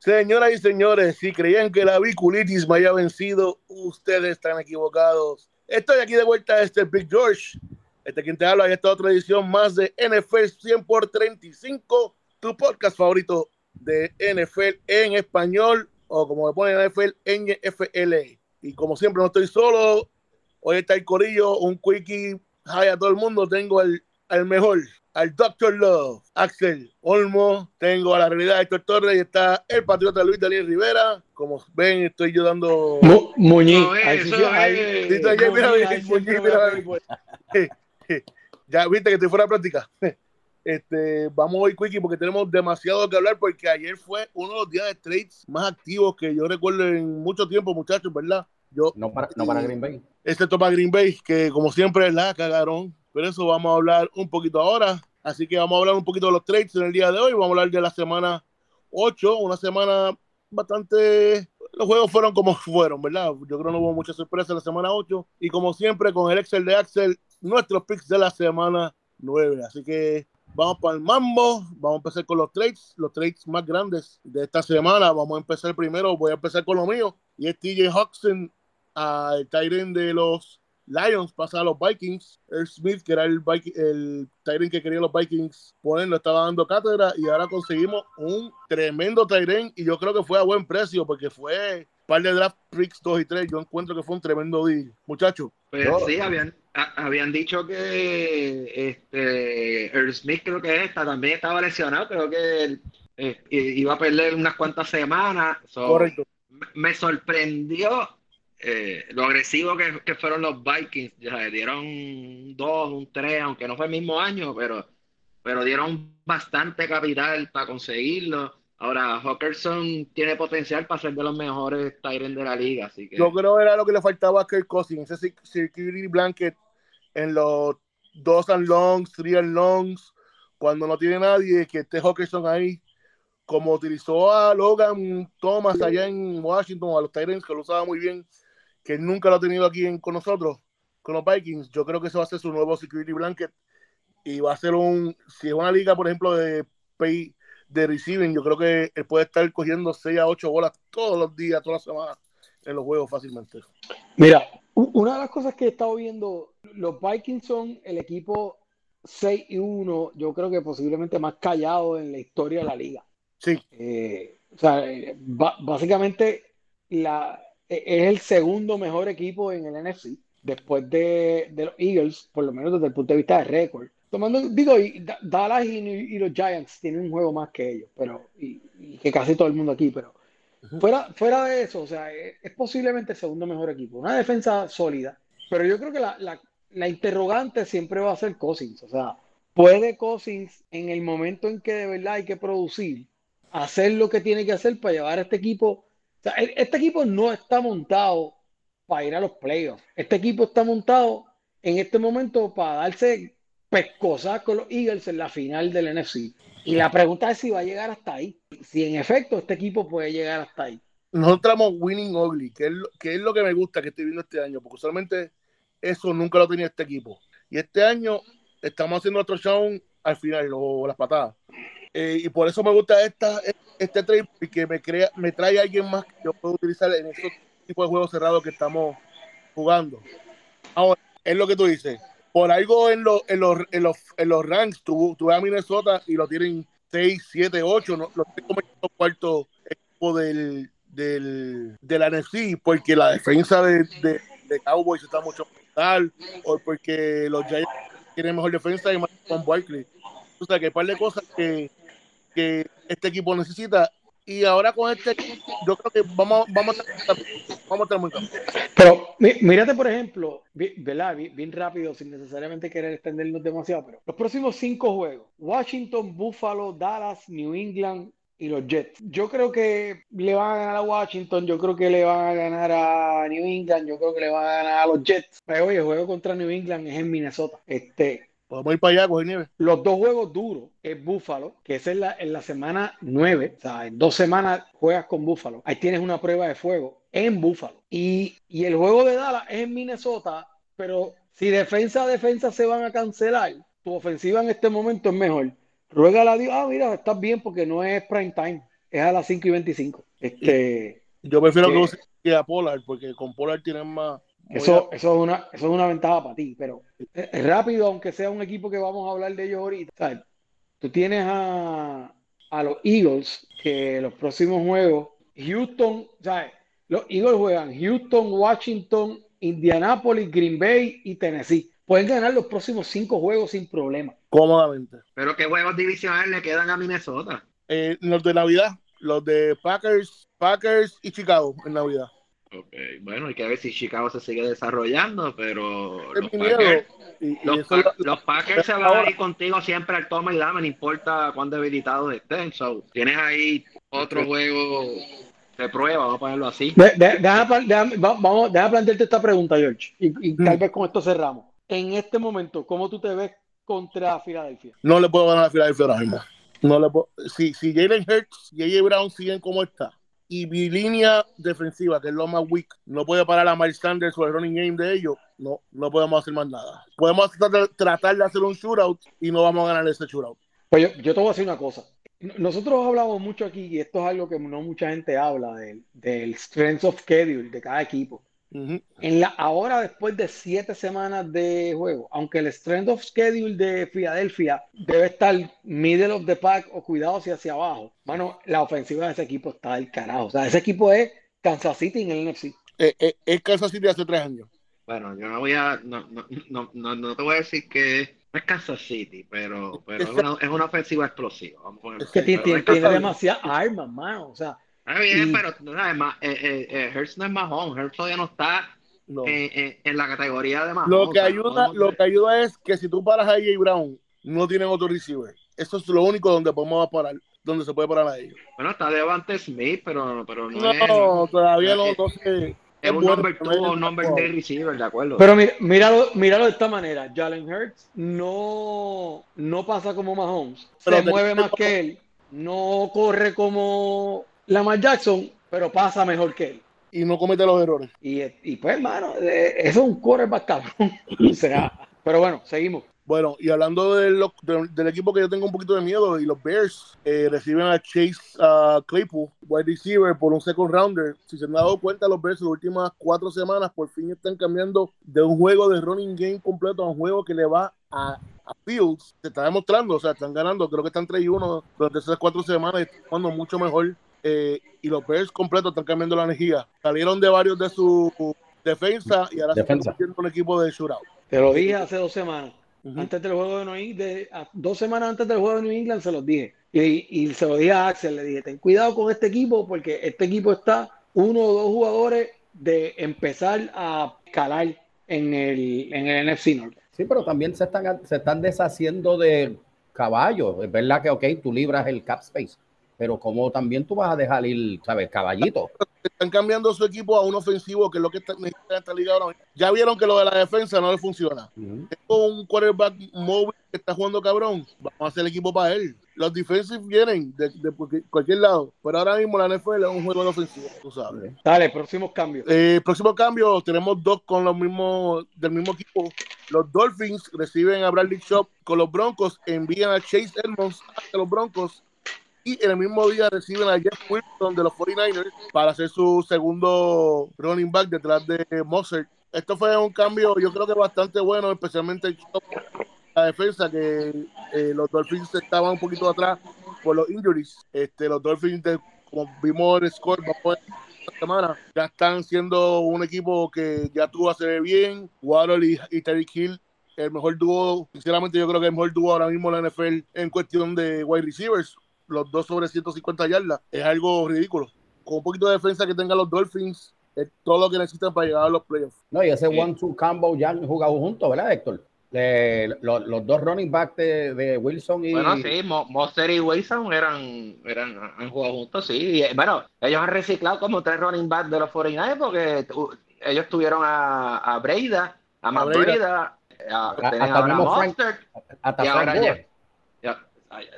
Señoras y señores, si creían que la biculitis me haya vencido, ustedes están equivocados. Estoy aquí de vuelta, este Big George. Este quien te habla esta otra edición más de NFL 100 por 35, tu podcast favorito de NFL en español o como me ponen NFL en FL. Y como siempre no estoy solo, hoy está el corillo, un quickie, hi a todo el mundo, tengo el, el mejor, al Dr. Love, Axel Olmo, tengo a la realidad de Héctor Torres y está el patriota Luis Daniel Rivera. Como ven, estoy yo dando. Mu Muñiz. Ya viste que estoy fuera de práctica. Este, vamos hoy, Quickie, porque tenemos demasiado que hablar, porque ayer fue uno de los días de trades más activos que yo recuerdo en mucho tiempo, muchachos, ¿verdad? Yo, no, para, no para Green Bay. Excepto para Green Bay, que como siempre la cagaron pero eso vamos a hablar un poquito ahora. Así que vamos a hablar un poquito de los trades en el día de hoy. Vamos a hablar de la semana 8, una semana bastante... Los juegos fueron como fueron, ¿verdad? Yo creo que no hubo mucha sorpresa en la semana 8. Y como siempre, con el Excel de Axel, nuestros picks de la semana 9. Así que vamos para el mambo. Vamos a empezar con los trades, los trades más grandes de esta semana. Vamos a empezar primero, voy a empezar con lo mío. Y es TJ Hawkson al Tyrant de los Lions pasa a los Vikings. Earl Smith, que era el, el Tyrant que querían los Vikings poner, lo estaba dando cátedra y ahora conseguimos un tremendo Tyrant y yo creo que fue a buen precio porque fue un par de draft picks 2 y 3. Yo encuentro que fue un tremendo deal. Muchachos. Pues sí, habían, habían dicho que este, Earl Smith creo que esta también estaba lesionado, creo que eh, iba a perder unas cuantas semanas. Correcto. Me sorprendió eh, lo agresivo que, fueron los Vikings, ya dieron dos, un tres, aunque no fue el mismo año, pero, pero dieron bastante capital para conseguirlo. Ahora, Hawkerson tiene potencial para ser de los mejores Tyrants de la liga, así que... Yo creo que era lo que le faltaba a Kirk Cousins, ese security blanket en los dos and longs, three and longs, cuando no tiene nadie, que esté Hawkerson ahí, como utilizó a Logan Thomas allá en Washington, a los Tyrants, que lo usaba muy bien, que nunca lo ha tenido aquí con nosotros, con los Vikings. Yo creo que eso va a ser su nuevo security blanket y va a ser un, si es una liga, por ejemplo, de pay, de receiving, yo creo que él puede estar cogiendo 6 a 8 bolas todos los días, todas las semanas en los juegos fácilmente. Mira, una de las cosas que he estado viendo, los Vikings son el equipo 6 y 1, yo creo que posiblemente más callado en la historia de la liga. Sí. Eh, o sea, eh, básicamente la, es el segundo mejor equipo en el NFC, después de, los Eagles, por lo menos desde el punto de vista de récord. Tomando, digo, Dallas y, los Giants tienen un juego más que ellos, pero y, que casi todo el mundo aquí, pero fuera, fuera de eso, o sea, es, posiblemente el segundo mejor equipo. Una defensa sólida, pero yo creo que la, la interrogante siempre va a ser Cousins, o sea, ¿puede Cousins en el momento en que de verdad hay que producir, hacer lo que tiene que hacer para llevar a este equipo este equipo no está montado para ir a los playoffs. Este equipo está montado en este momento para darse pescosas con los Eagles en la final del NFC. Y la pregunta es si va a llegar hasta ahí. Si en efecto este equipo puede llegar hasta ahí. Nosotros estamos winning ugly, que es, lo que me gusta que estoy viendo este año, porque usualmente eso nunca lo tenía este equipo. Y este año estamos haciendo otro show al final, o las patadas. Eh, y por eso me gusta esta, este trade, porque me, crea, me trae alguien más que yo puedo utilizar en estos tipos de juegos cerrados que estamos jugando. Ahora, es lo que tú dices. Por algo en, los en, los, en, los, en los ranks, tú, tú vas a Minnesota y lo tienen 6, 7, 8, ¿no? los cuarto equipo del, del, de la NFC, porque la defensa de, de, de Cowboys está mucho tal, o porque los Giants tienen mejor defensa y más con Barkley. O sea, que hay un par de cosas que, que este equipo necesita. Y ahora con este, yo creo que vamos, vamos, a, vamos a estar muy Pero mírate, por ejemplo, ¿verdad? Bien, rápido, sin necesariamente querer extendernos demasiado, pero los próximos cinco juegos: Washington, Buffalo, Dallas, New England, y los Jets. Yo creo que le van a ganar a Washington, yo creo que le van a ganar a New England, yo creo que le van a ganar a los Jets. Pero oye, el juego contra New England es en Minnesota. Este, Podemos ir para allá a coger nieve. Los dos juegos duros es Búfalo, que es en la, en la semana 9, o sea, en dos semanas juegas con Búfalo. Ahí tienes una prueba de fuego en Búfalo. Y, y el juego de Dallas es en Minnesota, pero si defensa a defensa se van a cancelar, tu ofensiva en este momento es mejor. Ruega a Dios, ah, mira, estás bien porque no es prime time. es a las 5 y 25. Este, Yo prefiero que- que, a Pollard, porque con Pollard tienen más. Eso, eso, es una, eso es una ventaja para ti, pero rápido, aunque sea un equipo que vamos a hablar de ellos ahorita, ¿sabes? tú tienes a, a los Eagles que los próximos juegos, Houston, ¿sabes? Los Eagles juegan Houston, Washington, Indianapolis, Green Bay y Tennessee. Pueden ganar los próximos cinco juegos sin problema. cómodamente. Pero qué juegos divisionales le quedan a Minnesota. Eh, los de Navidad, los de Packers, Packers y Chicago en Navidad. Ok, bueno, hay que ver si Chicago se sigue desarrollando, pero los. Packers, Y, y los, eso es Pa- lo- los Packers se van ahora- a ir contigo siempre al toma y dame, no importa cuán debilitados estén. So, tienes ahí otro juego de prueba, vamos a ponerlo así. De- de- Deja, pla- deja- va- vamos, deja plantearte esta pregunta, George, y, y tal Mm. vez con esto cerramos. En este momento, ¿cómo tú te ves contra Filadelfia? no le puedo ganar a Filadelfia ahora mismo. No le puedo- si, si Jalen Hurts y AJ Brown siguen como está, y mi línea defensiva, que es lo más weak, no puede parar a Miles Sanders o el running game de ellos, no, no podemos hacer más nada. Podemos tratar, de hacer un shootout y no vamos a ganar ese shootout. Pues yo, yo te voy a decir una cosa. Nosotros hablamos mucho aquí, y esto es algo que no mucha gente habla, del, del strength of schedule de cada equipo. En la, ahora, después de siete semanas de juego, aunque el strength of schedule de Filadelfia debe estar middle of the pack o cuidado hacia, hacia abajo, mano, la ofensiva de ese equipo está del carajo. O sea, ese equipo es Kansas City en el NFC. Eh, eh, es Kansas City hace tres años. Bueno, yo no voy a, no, no, no, no, no te voy a decir que no es Kansas City, pero, pero es, una, es una ofensiva explosiva. Vamos a Es Que tiene, tiene, demasiadas armas, mano. O sea, Está bien, y- pero no, además, eh, eh, eh, Hurts no es Mahomes, Hurts todavía no está No. en, en- en la categoría de Mahomes. Lo o que sea, ayuda, lo que ayuda es que si tú paras a AJ Brown, no tienen otro receiver. Eso es lo único donde podemos parar, donde se puede parar a ellos. Bueno, está Devante Smith, pero, pero no, No, es, todavía no, es- no sé. es un number two pero o un number no. three receiver, de acuerdo. Pero mira, míralo, míralo de esta manera. Jalen Hurts no, no pasa como Mahomes. Se Pero mueve más que él. No corre como Lamar Jackson, pero pasa mejor que él. Y no comete los errores. Y, y pues, hermano, eh, eso es un quarterback cabrón. O sea, pero bueno, seguimos. Bueno, y hablando de lo- de- del equipo que yo tengo un poquito de miedo, y los Bears eh, reciben a Chase uh, Claypool, wide receiver, por un second rounder. Si se han dado cuenta, los Bears en las últimas cuatro semanas por fin están cambiando de un juego de running game completo a un juego que le va a, a Fields. Se está demostrando, o sea, están ganando. Creo que están 3 y 1 durante esas cuatro semanas y están jugando mucho mejor. Eh, y los Bears completos están cambiando la energía. Salieron de varios de su defensa y ahora Defensa. se un equipo de shootout. Te lo dije hace dos semanas. Antes del juego de New England, de- a- dos semanas antes del juego de New England se los dije. Y, y se lo dije a Axel, le dije, ten cuidado con este equipo porque este equipo está uno o dos jugadores de empezar a calar en el, en el NFC North. Sí, pero también se están, se están deshaciendo de caballos. Es verdad que, ok, tú libras el cap space, pero como también tú vas a dejar ir, ¿sabes? Caballito. están cambiando su equipo a un ofensivo, que es lo que está, necesita esta liga ahora. Ya vieron que lo de la defensa no le funciona. Ujú. Tengo un quarterback móvil que está jugando cabrón. Vamos a hacer el equipo para él. Los defensive vienen de, de cualquier- cualquier lado, pero ahora mismo la NFL es un juego de ofensivo, tú sabes. Dale, próximos cambios. Eh, próximo cambio, tenemos dos con los mismos, del mismo equipo. Los Dolphins reciben a Bradley Shop con los Broncos, envían a Chase Edmonds a los Broncos y en el mismo día reciben a Jeff Wilson de los 49ers para hacer su segundo running back detrás de Mozart. Esto fue un cambio, yo creo que bastante bueno, especialmente Chop, la defensa, que eh, los Dolphins estaban un poquito atrás por los injuries. Este, los Dolphins, de- como vimos el score, vamos esta semana, ya están siendo un equipo que ya tuvo a hacer bien. Waddle y, y Terry Hill, el mejor dúo, sinceramente yo creo que el mejor dúo ahora mismo en la NFL en cuestión de wide receivers. Los dos sobre 150 yardas. Es algo ridículo. Con un poquito de defensa que tengan los Dolphins, es todo lo que necesitan para llegar a los playoffs. No, y ese Sí. one-two combo ya han jugado juntos, ¿verdad, Héctor? Le- lo- los dos running back de, de Wilson y. Bueno, sí, Mo- Monster y Wilson eran, eran, han jugado juntos, sí. Y, bueno, ellos han reciclado como tres running backs de los 49 porque ellos tuvieron a, a Breida, a Matt Breida. Breida, a, a mismo Frank- Mostert, hasta y Frank ahora Gore. ya- ya-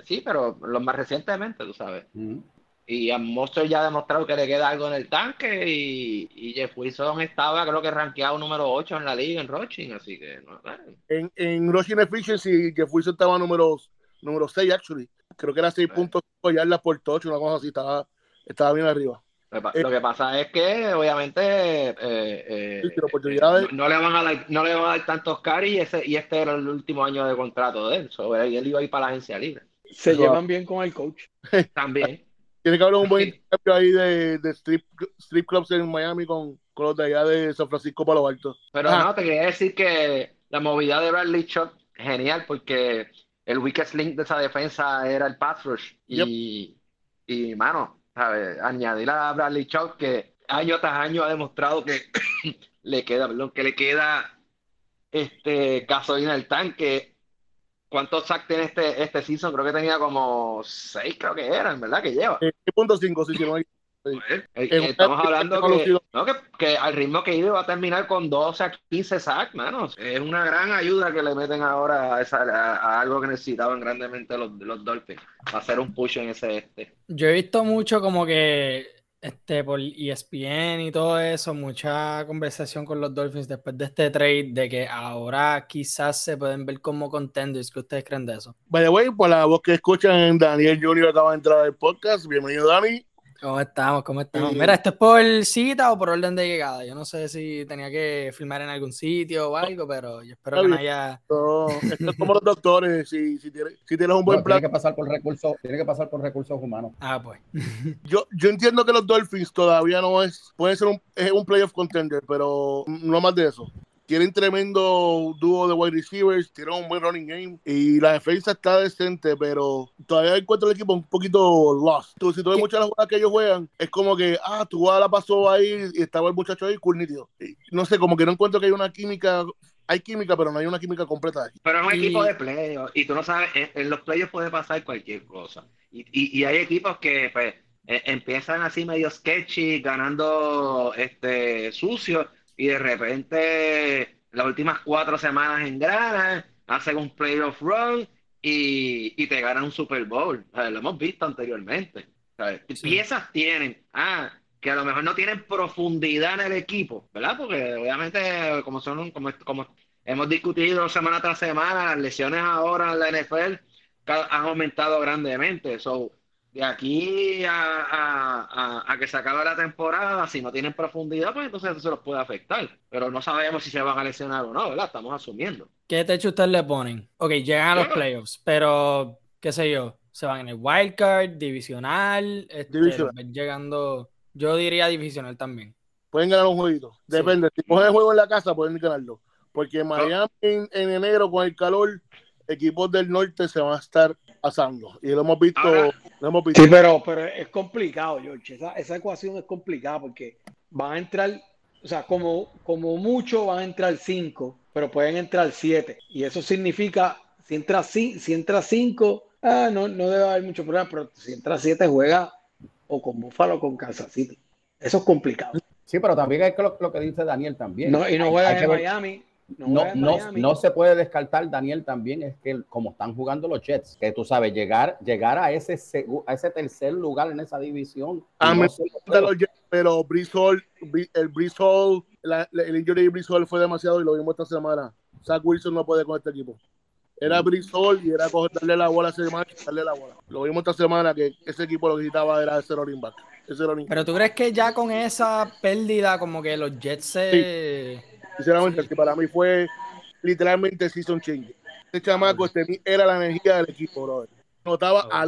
sí, pero los más recientemente, tú sabes. Ujú. Y a Monster ya ha demostrado que le queda algo en el tanque y, y Jeff Wilson estaba, creo que rankeado número 8 en la liga en Roching, así que no, bueno. En, en rushing efficiency, que Wilson estaba número, número 6, actually. creo que era 6.5 yardas por touch, una cosa así, estaba, estaba bien arriba. Lo que pa- Eh, Lo que pasa es que obviamente eh, eh, no, no le van a dar, no le van a dar tantos carries y, ese, y este era el último año de contrato de él. So, él él iba a ir para la agencia libre. Se llevan bien con el coach. También. Tiene que haber un buen intercambio ahí de, de strip, strip clubs en Miami con, con los de allá de San Francisco para lo alto. Pero Ajá. no, te quería decir que la movilidad de Bradley Chubb, genial, porque el weakest link de esa defensa era el pass rush. Y, y mano, ¿sabes? añadir a Bradley Chubb, que año tras año ha demostrado que le queda, perdón, que le queda este gasolina al tanque. ¿Cuántos sacks tiene este, este season? Creo que tenía como seis, creo que eran, ¿verdad? Que lleva. Eh, 6.5, sí, sí, no hay- Eh, Es estamos hablando que, no, que, que al ritmo que iba va a terminar con 12 a 15 sacks, manos. Es una gran ayuda que le meten ahora a, esa- a- a algo que necesitaban grandemente los, los Dolphins. Va a hacer un push en ese este. Yo he visto mucho como que este por ESPN y todo eso, mucha conversación con los Dolphins después de este trade de que ahora quizás se pueden ver como contenders. ¿Qué ustedes creen de eso? By the way, por la voz que escuchan, Daniel Junior acaba de entrar al podcast. Bienvenido, Dani. ¿Cómo estamos? ¿Cómo estamos? Sí. Mira, ¿esto es por cita o por orden de llegada? Yo no sé si tenía que filmar en algún sitio o algo, pero yo espero que no haya... No, esto es como los doctores. Si, si, tienes, si tienes un buen No, tiene plan. que pasar por recursos, tiene que pasar por recursos humanos. Ah, pues. Yo, yo entiendo que los Dolphins todavía no es. Puede ser un, es un playoff contender, pero no más de eso. Tienen tremendo dúo de wide receivers, tienen un buen running game y la defensa está decente, pero todavía encuentro el equipo un poquito lost. Tú, si tú ves muchas de las jugadas que ellos juegan, es como que, ah, tu jugada la pasó ahí y estaba el muchacho ahí, cool, nítido. No sé, como que no encuentro que hay una química, hay química, pero no hay una química completa. Pero es un Y- equipo de playoffs y tú no sabes, en, en los playoffs puede pasar cualquier cosa. Y, y, y hay equipos que pues, eh, empiezan así medio sketchy, ganando este sucio y de repente las últimas cuatro semanas engranan, hacen un playoff run y, y te ganan un Super Bowl. O sea, lo hemos visto anteriormente. Sí. Piezas tienen, ah, que a lo mejor no tienen profundidad en el equipo, ¿verdad? Porque obviamente como son como, como hemos discutido semana tras semana, las lesiones ahora en la NFL han aumentado grandemente. So, de aquí a, a- a- a que se acabe la temporada, si no tienen profundidad, pues entonces eso se los puede afectar. Pero no sabemos si se van a lesionar o no, ¿verdad? Estamos asumiendo. ¿Qué techo ustedes le ponen? Ok, llegan a los Yo- playoffs, pero qué sé yo, se van en el wild card, divisional, este, Divisional. llegando, yo diría divisional también. Pueden ganar un jueguito. Depende. Si cogen el juego en la casa, pueden ganarlo. Porque Miami en, en enero, con el calor, equipos del norte se van a estar asando. Y lo hemos visto. Ahora- lo hemos visto. Sí, pero, pero es complicado, George. Esa, esa ecuación es complicada porque van a entrar, o sea, como, como mucho van a entrar cinco, pero pueden entrar siete. Y eso significa, si entra, ci- si entra cinco, ah, no, no debe haber mucho problema, pero si entra siete, juega o con Buffalo o con Kansas City. Eso es complicado. Sí, pero también hay que lo, lo que dice Daniel también. No, y no Hay- juega hay en ver- Miami. No, No, no, se puede descartar, Daniel, también es que como están jugando los Jets, que tú sabes, llegar, llegar a, ese a ese tercer lugar en esa división. y A no mí ser- me gustan los Jets, pero Brees Hall, Bri- el la- la- el injury de Hall fue demasiado y lo vimos esta semana. Zach Wilson no puede con este equipo. Era Brees Hall y era coger, darle la bola a ese macho y darle la bola. Lo vimos esta semana que ese equipo lo que necesitaba era ese running back. Ese running Pero tú crees que ya con esa pérdida, como que los Jets se. Sinceramente, que para mí fue literalmente season change. Este chamaco este, era la energía del equipo, brother. Notaba a.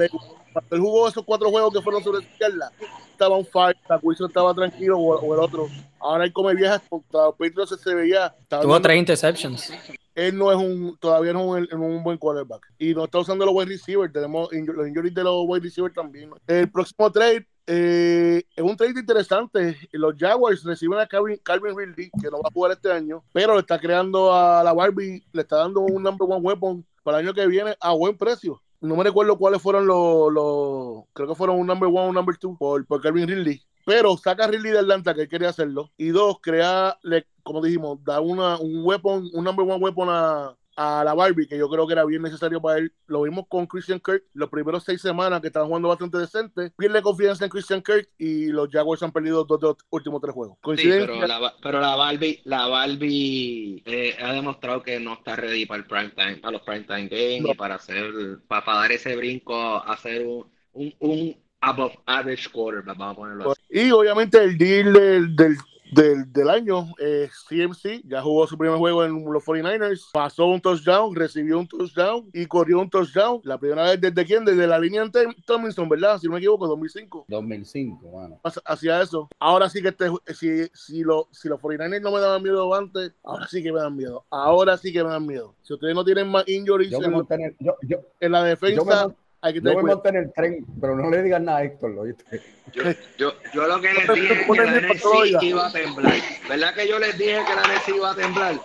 Cuando él jugó esos cuatro juegos que fueron sobre la izquierda, estaba un fire, Wilson estaba tranquilo o, o el otro. Ahora él come viejas Patriots se, se veía. Tuvo tres interceptions. Él no es un, todavía no es un, un buen quarterback. Y no está usando los wide receivers. Tenemos los injuries de los wide receivers también. El próximo trade eh, es un trade interesante. Los Jaguars reciben a Calvin, Ridley, que no va a jugar este año, pero le está creando a la Barbie, le está dando un number one weapon para el año que viene a buen precio. No me recuerdo cuáles fueron los, creo que fueron un number one, un number two por, por Calvin Ridley. Pero saca Ridley de Atlanta, que él quería hacerlo. Y dos, crea, le, como dijimos, da una, un weapon, un number one weapon a, a la Barbie, que yo creo que era bien necesario para él. Lo vimos con Christian Kirk los primeros seis semanas que estaban jugando bastante decente. Pierde confianza en Christian Kirk y los Jaguars han perdido dos de los últimos tres juegos. Sí, pero, la, pero la Barbie, la Barbie eh, ha demostrado que no está ready para el prime time, para los prime time games y para hacer, para, dar ese brinco, hacer un, un, un above average quarterback, vamos a ponerlo así. Y obviamente el deal del, del del, del año, eh, CMC ya jugó su primer juego en los 49ers, pasó un touchdown, recibió un touchdown y corrió un touchdown. La primera vez desde quién? Desde la línea de Tomlinson, ¿verdad? Si no me equivoco, 2005. 2005, bueno. Hacía eso. Ahora sí que este, si, si, lo, si los 49ers no me daban miedo antes, ahora sí que me dan miedo. Ahora sí que me dan miedo. Si ustedes no tienen más injuries en, yo, yo, en, la defensa yo me monté en el tren, pero no le digas nada a Héctor, ¿lo viste? Yo, yo, lo que les dije es que la NFC iba a temblar. ¿Verdad que yo les dije que la NFC iba a temblar?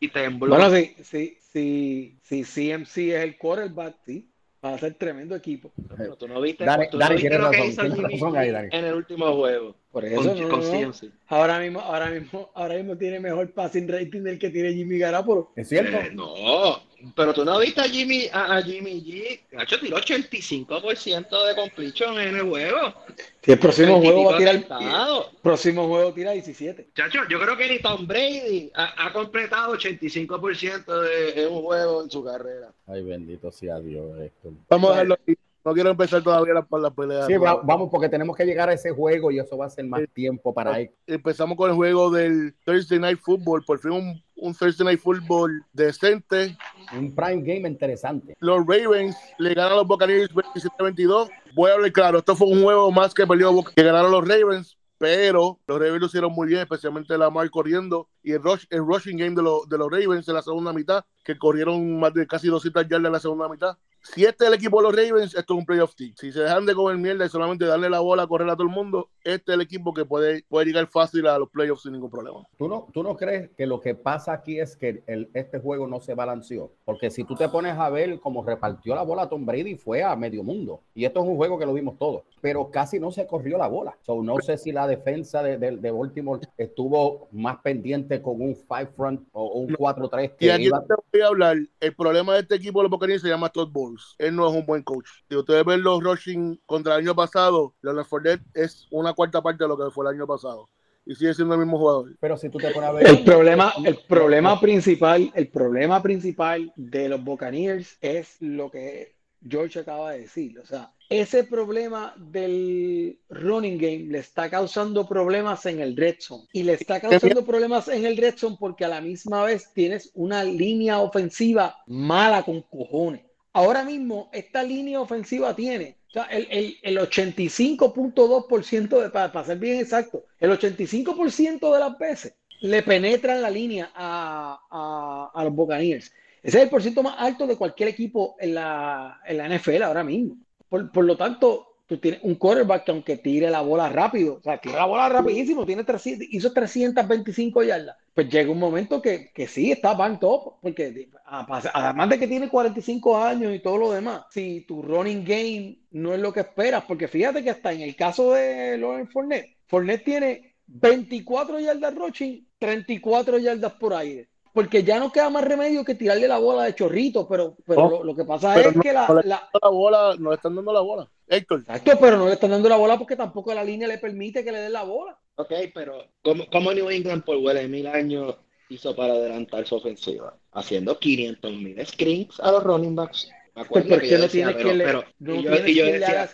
Y tembló. Bueno, sí, sí, sí, sí, CMC es el quarterback, sí. Va a ser tremendo equipo. Pero tú no viste, Dani, tú no Dani, viste lo que hizo Jimmy en el último juego. Por eso con, no, con no, Ahora mismo, ahora mismo, ahora mismo tiene mejor passing rating del que tiene Jimmy Garapolo. ¿Es cierto? Eh, no, pero tú no viste a Jimmy, a, Jimmy G. Gacho tiró 85% de completion en el juego. Sí, el próximo juego va a tirar. El próximo juego tira 17. Chacho, yo creo que ni Tom Brady ha, completado 85% de, un juego en su carrera. Ay, bendito sea Dios, Héctor. Vamos a dejarlo aquí. No quiero empezar todavía la, la pelea. Sí, vamos, porque tenemos que llegar a ese juego y eso va a ser más tiempo para ahí. Empezamos con el juego del Thursday Night Football. Por fin un, un Thursday Night Football decente. Un prime game interesante. Los Ravens le ganan a los Buccaneers 27-22. Voy a hablar claro, esto fue un juego más que perdió que ganaron los Ravens, pero los Ravens lo hicieron muy bien, especialmente la Mar corriendo y el, rush, el rushing game de, los de los Ravens en la segunda mitad, que corrieron más de casi 200 yardas en la segunda mitad. Si este es el equipo de los Ravens, esto es un playoff team. Si se dejan de comer mierda y solamente darle la bola a correr a todo el mundo, este es el equipo que puede, puede llegar fácil a los playoffs sin ningún problema. ¿Tú no, ¿Tú no crees que lo que pasa aquí es que el, este juego no se balanceó? Porque si tú te pones a ver cómo repartió la bola Tom Brady, fue a medio mundo. Y esto es un juego que lo vimos todos. Pero casi no se corrió la bola. So, no sé si la defensa de, de, de Baltimore estuvo más pendiente con un five front o un 4-3. Y aquí te voy a hablar. El problema de este equipo de los Buccaneers se llama Todd Bowles. Él no es un buen coach. Si ustedes ven los rushing contra el año pasado, Leonard Fournette es una cuarta parte de lo que fue el año pasado y sigue siendo el mismo jugador. Pero si tú te pones a ver el problema, el problema principal, el problema principal de los Buccaneers es lo que George acaba de decir. O sea, ese problema del running game le está causando problemas en el red zone. Y le está causando problemas en el red zone porque a la misma vez tienes una línea ofensiva mala con cojones. Ahora mismo, esta línea ofensiva tiene o sea, el, el, el 85.2% de, para, para ser bien exacto, el 85% de las veces le penetran la línea a, a, los Buccaneers. Ese es el porcentaje más alto de cualquier equipo en la, en la NFL ahora mismo. Por, por, lo tanto, tú tienes un quarterback que aunque tire la bola rápido, o sea, tira la bola rapidísimo, tiene 300, hizo 325 yardas, pues llega un momento que, que sí, está van top, porque además de que tiene 45 años y todo lo demás, si tu running game no es lo que esperas, porque fíjate que hasta en el caso de Lawrence Fournette, Fournette tiene 24 yardas rushing, 34 yardas por aire porque ya no queda más remedio que tirarle la bola de chorrito, pero, pero lo, que pasa es que la, la... bola, no le están dando la bola. Héctor. Exacto, pero no le están dando la bola porque tampoco la línea le permite que le den la bola. Ok, pero ¿cómo, New England por huele mil años hizo para adelantar su ofensiva? Haciendo 500 mil screens a los running backs. Pues no tiene que le, pero, no y yo, y yo decía,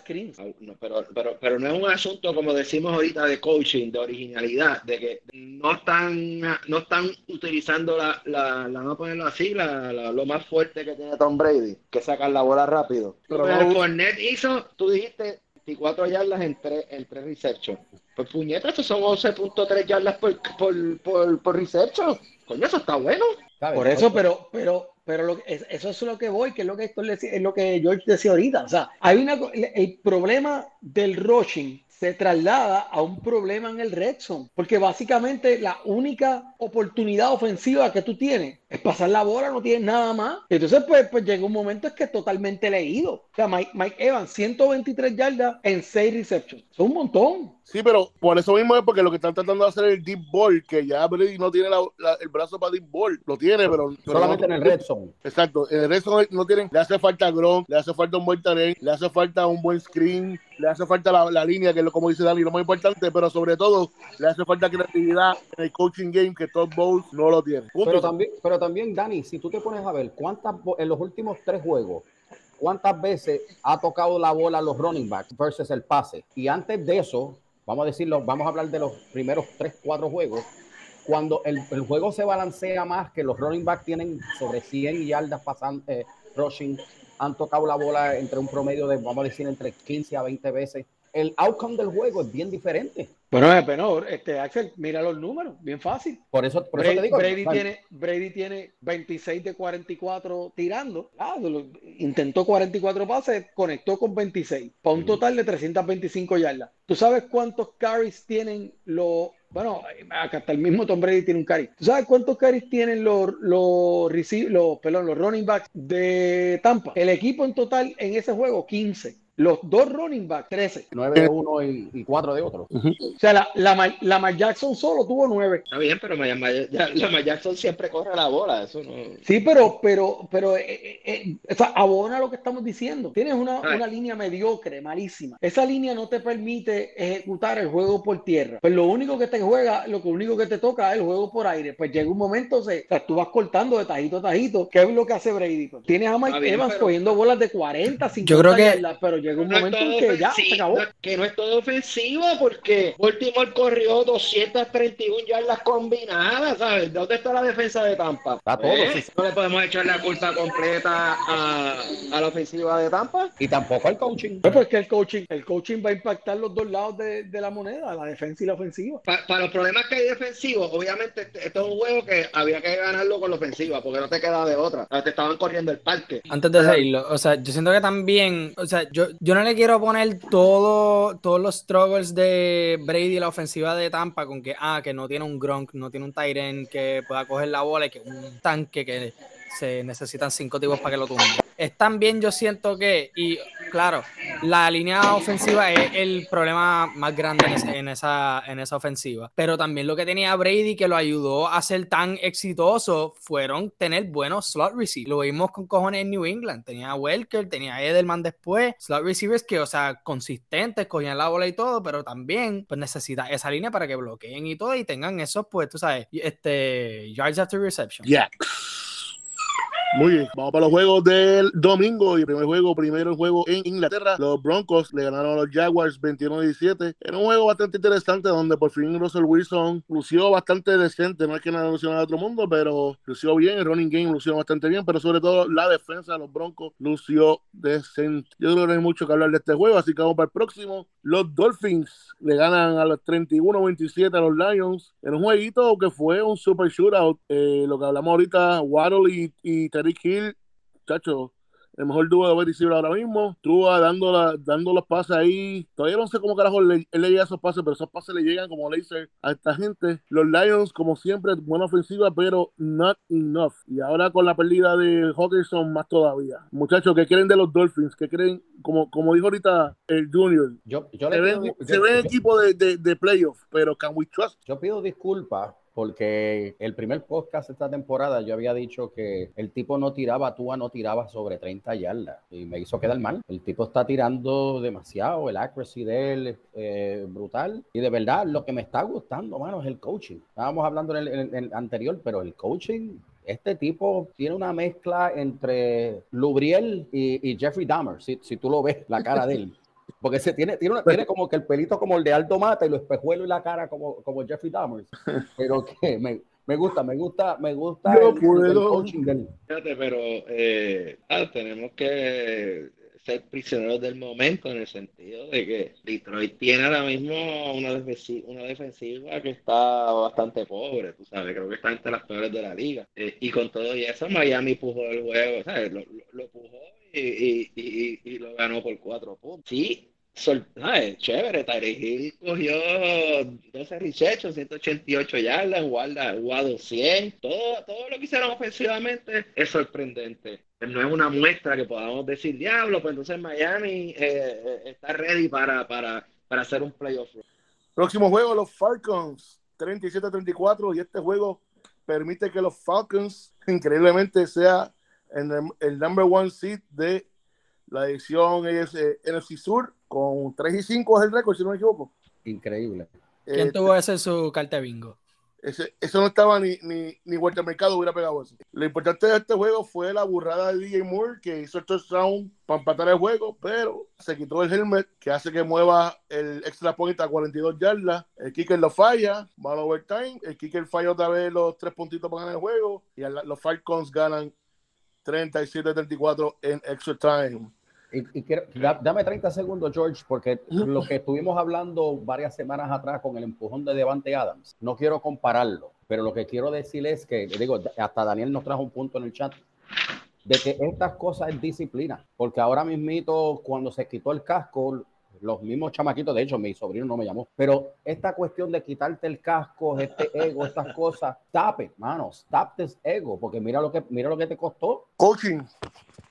no, pero, pero, pero, no es un asunto como decimos ahorita de coaching, de originalidad, de que no están, no están utilizando la, la, la no ponerlo así, la, la, lo más fuerte que tiene Tom Brady, que sacar la bola rápido. Pero el Fournette hizo, tú dijiste, 24 yardas en tres, en tres receptions. Pues puñetas, eso son 11.3 yardas por, por, por, por reception. Coño, eso está bueno. Por eso, pero, pero, pero lo, eso es lo que voy, que es lo que, esto es lo que George decía ahorita. O sea, hay una, el problema del rushing se traslada a un problema en el red zone, porque básicamente la única oportunidad ofensiva que tú tienes es pasar la bola, no tienes nada más. Entonces, pues, pues llega un momento es que es totalmente leído. O sea, Mike, Mike Evans, 123 yardas en 6 receptions. Es un montón. Sí, pero por eso mismo es porque lo que están tratando de hacer es el deep ball, que ya Brady no tiene la- la- el brazo para deep ball. Lo tiene, pero. pero Solamente no- en el red zone. Exacto, en el red zone no tienen, le hace falta Gronk, le hace falta un buen talent, le hace falta un buen screen, le hace falta la, la línea, que es lo como dice Dani, lo más importante, pero sobre todo le hace falta creatividad en el coaching game que Todd Bowles no lo tiene. Punto. Pero también, pero también, Dani, si tú te pones a ver cuántas en los últimos tres juegos, cuántas veces ha tocado la bola los running backs versus el pase. Y antes de eso, vamos a decirlo, vamos a hablar de los primeros tres, cuatro juegos. Cuando el, el juego se balancea más, que los running backs tienen sobre 100 yardas pasando, eh, rushing, han tocado la bola entre un promedio de, vamos a decir, entre 15 a 20 veces. El outcome del juego es bien diferente. Bueno, eh, pero este Axel, mira los números, bien fácil. Por eso, por eso Brady, te digo. Brady ¿sabes? tiene, Brady tiene 26 de 44 tirando. Ah, intentó 44 pases, conectó con 26, para un total de 325 yardas. ¿Tú sabes cuántos carries tienen los... Bueno, acá hasta el mismo Tom Brady tiene un carry. ¿Tú sabes cuántos carries tienen los, los, los, perdón, los running backs de Tampa? El equipo en total en ese juego, 15. Los dos running backs, 13. 9 de uno y, y 4 de otro. O sea, la, la, la Jackson solo tuvo 9. Está bien, pero Lamar ya- Lamar Jackson siempre corre la bola. Eso no. Sí, pero, pero, pero, eh, eh, eh, o sea, abona lo que estamos diciendo. Tienes una, una línea mediocre, malísima. Esa línea no te permite ejecutar el juego por tierra. Pues lo único que te juega, lo que único que te toca es el juego por aire. Pues llega un momento, se, o sea, tú vas cortando de tajito a tajito. ¿Qué es lo que hace Brady? Pues tienes a Mike bien, Evans pero- cogiendo bolas de 40, 50 Yo creo que- yardas, pero llega un No momento en que ya se acabó. no es- que no es todo ofensivo porque Baltimore corrió 231 yardas combinadas, ¿sabes? ¿Dónde está la defensa de Tampa? Está todo, ¿Eh? sí. No le podemos echar la culpa completa a, a la ofensiva de Tampa. Y tampoco al coaching. Pues, pues que el coaching, el coaching va a impactar los dos lados de, de la moneda, la defensa y la ofensiva. Pa- para los problemas que hay defensivos, obviamente este- esto es un juego que había que ganarlo con la ofensiva porque no te queda de otra. Te estaban corriendo el parque. Antes de seguirlo, o sea, yo siento que también, o sea, yo, yo no le quiero poner todo, todos los struggles de Brady y la ofensiva de Tampa con que, ah, que no tiene un Gronk, no tiene un Tyren que pueda coger la bola y que un tanque que se necesitan cinco tipos para que lo tumben. Es también, yo siento que, y claro, la línea ofensiva es el problema más grande en, esa, en esa ofensiva. Pero también lo que tenía Brady que lo ayudó a ser tan exitoso fueron tener buenos slot receivers. Lo vimos con cojones en New England. Tenía Welker, tenía Edelman después. Slot receivers que, o sea, consistentes, cogían la bola y todo, pero también pues necesita esa línea para que bloqueen y todo y tengan esos, pues, tú sabes, este, yards after reception. Ya. Muy bien, vamos para los juegos del domingo. Y primer juego, primero el juego en Inglaterra. Los Broncos le ganaron a los Jaguars 21-17. Era un juego bastante interesante donde por fin Russell Wilson lució bastante decente. No es que nada lució de otro mundo, pero lució bien. El running game lució bastante bien, pero sobre todo la defensa de los Broncos lució decente. Yo creo que no hay mucho que hablar de este juego, así que vamos para el próximo. Los Dolphins le ganan a los 31-27 a los Lions en un jueguito que fue un super shootout. Eh, lo que hablamos ahorita, Waddle y, y Tariq Hill, chacho, el mejor dúo de receiver ahora mismo. Estuvo dando, la- dando los pases ahí. Todavía no sé cómo carajo le- él le llega esos pases, pero esos pases le llegan como laser a esta gente. Los Lions, como siempre, buena ofensiva, pero not enough. Y ahora con la pérdida de Hawkinson, más todavía. Muchachos, ¿qué creen de los Dolphins? ¿Qué creen? Como, como dijo ahorita el Junior, Yo, yo, se le ven, pido, se yo- ven yo- equipo de, de, de playoff, pero can we trust? yo pido disculpas porque el primer podcast esta temporada yo había dicho que el tipo no tiraba, Tua no tiraba sobre 30 yardas y me hizo quedar mal. El tipo está tirando demasiado, el accuracy de él eh, brutal y de verdad lo que me está gustando, mano, es el coaching. Estábamos hablando en el, en el anterior, pero el coaching este tipo tiene una mezcla entre Lubriel y, y Jeffrey Dahmer, si, si tú lo ves, la cara de él. Porque se tiene, tiene, una- tiene como que el pelito como el de Aldo Mata y los espejuelos y la cara como, como Jeffrey Dahmer. Pero que me, me gusta, me gusta, me gusta Yo el, el puedo. coaching de él. Fíjate, pero eh, ah, tenemos que ser prisioneros del momento en el sentido de que Detroit tiene ahora mismo una defensiva, una defensiva que está bastante pobre, tú sabes, creo que está entre las peores de la liga. Eh, y con todo y eso, Miami pujó el juego, ¿sabes? Lo, lo, lo pujó y, y, y, lo ganó por cuatro puntos. Sí, chévere, Tyreek Hill cogió 12 receptions, 188 yardas, Guarda, Guado 100, todo, todo lo que hicieron ofensivamente es sorprendente. No es una muestra que podamos decir, diablo, pues entonces Miami eh, eh, está ready para, para, para hacer un playoff. Próximo juego, los Falcons, 37-34, y este juego permite que los Falcons, increíblemente, sea en el, number one seed de la edición es, eh, NFC Sur con 3 y 5 es el récord, si no me equivoco. Increíble. ¿Quién tuvo ese su carta bingo? Ese, eso no estaba ni, ni, ni Walter Mercado hubiera pegado eso. Lo importante de este juego fue la burrada de DJ Moore que hizo el touchdown para empatar el juego, pero se quitó el helmet que hace que mueva el extra point a 42 yardas. El kicker lo falla, va al overtime. El kicker falla otra vez los tres puntitos para ganar el juego y los Falcons ganan 37-34 en extra time. Y, dame 30 segundos, George, porque lo que estuvimos hablando varias semanas atrás con el empujón de Devante Adams, no quiero compararlo, pero lo que quiero decir es que, digo, hasta Daniel nos trajo un punto en el chat, de que estas cosas es disciplina, porque ahora mismito, cuando se quitó el casco, los mismos chamaquitos, de hecho, mi sobrino no me llamó, pero esta cuestión de quitarte el casco, este ego, estas cosas, it, mano, stop this ego, porque mira lo que, mira lo que te costó. Coaching.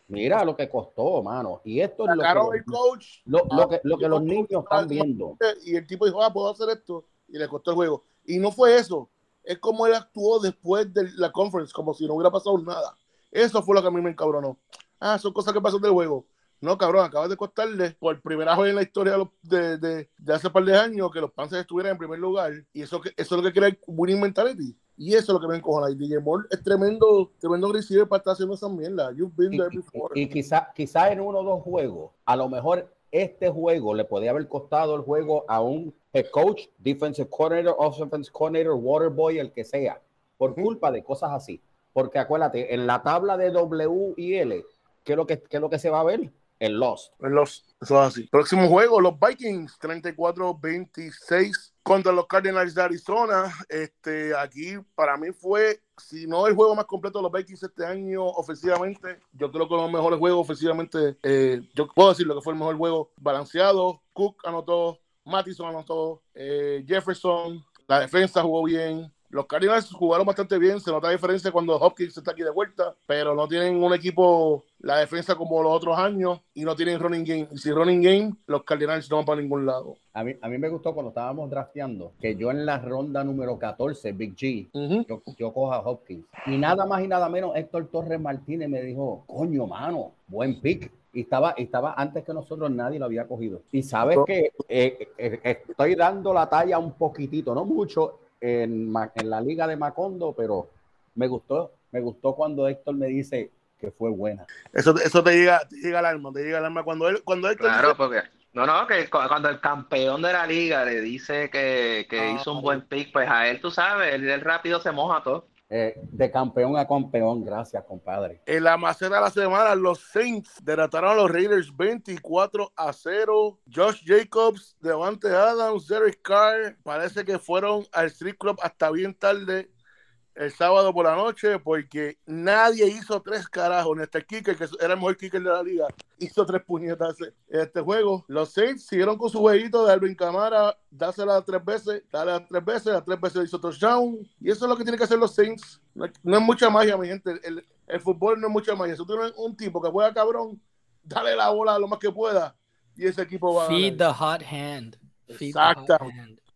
Mira lo que costó, mano. Y esto es lo que, coach, lo, lo, que, lo que los niños están viendo. Y el tipo dijo, ah, puedo hacer esto. Y le costó el juego. Y no fue eso. Es como él actuó después de la conference, como si no hubiera pasado nada. Eso fue lo que a mí me encabronó. Ah, son cosas que pasan del juego. No, cabrón, acabas de costarle por primera vez en la historia de, de, de, hace un par de años que los Panthers estuvieran en primer lugar. Y eso, eso es lo que crea el winning mentality. Y eso es lo que me encojona. Y DJ Moore es tremendo, tremendo receiver para estar haciendo esa mierda. You've been there before. Y, quizá, quizá en uno o dos juegos, a lo mejor este juego le podía haber costado el juego a un head coach, defensive coordinator, offensive coordinator, water boy, el que sea, por culpa de cosas así. Porque acuérdate, en la tabla de W y L, ¿qué es lo que, qué es lo que se va a ver? El Lost. El Lost, eso es así. Próximo juego, los Vikings, 34-26 contra los Cardinals de Arizona. Este, aquí para mí fue, si no el juego más completo de los Vikings este año ofensivamente, yo creo que los mejores juegos ofensivamente, eh, yo puedo decir lo que fue el mejor juego balanceado. Cook anotó, Mattison anotó, eh, Jefferson, la defensa jugó bien, los Cardinals jugaron bastante bien, se nota la diferencia cuando Hopkins está aquí de vuelta, pero no tienen un equipo, la defensa como los otros años, y no tienen running game. Y si running game, los Cardinals no van para ningún lado. A mí, a mí me gustó cuando estábamos drafteando, que yo en la ronda número 14, Big G, yo, yo cojo a Hopkins. Y nada más y nada menos, Héctor Torres Martínez me dijo, coño, mano, buen pick y estaba, estaba antes que nosotros, nadie lo había cogido. Y sabes que eh, eh, estoy dando la talla un poquitito, no mucho, en, en, la liga de Macondo, pero me gustó, me gustó cuando Héctor me dice que fue buena. Eso, eso te llega, te llega al alma, te llega al alma cuando él, cuando Héctor Claro, porque no, no, que cuando el campeón de la liga le dice que, que ah, hizo un buen pick, pues a él, tú sabes, él, rápido se moja todo. Eh, de campeón a campeón, gracias, compadre. En la maceta de la semana, los Saints derrotaron a los Raiders 24 a 0. Josh Jacobs, Devante Adams, Derek Carr, parece que fueron al Street Club hasta bien tarde el sábado por la noche porque nadie hizo tres carajos. Este kicker, que era el mejor kicker de la liga, hizo tres puñetas en este juego. Los Saints siguieron con su jueguito de Alvin Camara, dásela tres veces, dale tres veces, a tres veces hizo touchdown. Y eso es lo que tienen que hacer los Saints. No, es mucha magia, mi gente. El, fútbol no es mucha magia. Si tú tienes un tipo que juega cabrón, dale la bola lo más que pueda y ese equipo va a Feed the hot hand. Exacto.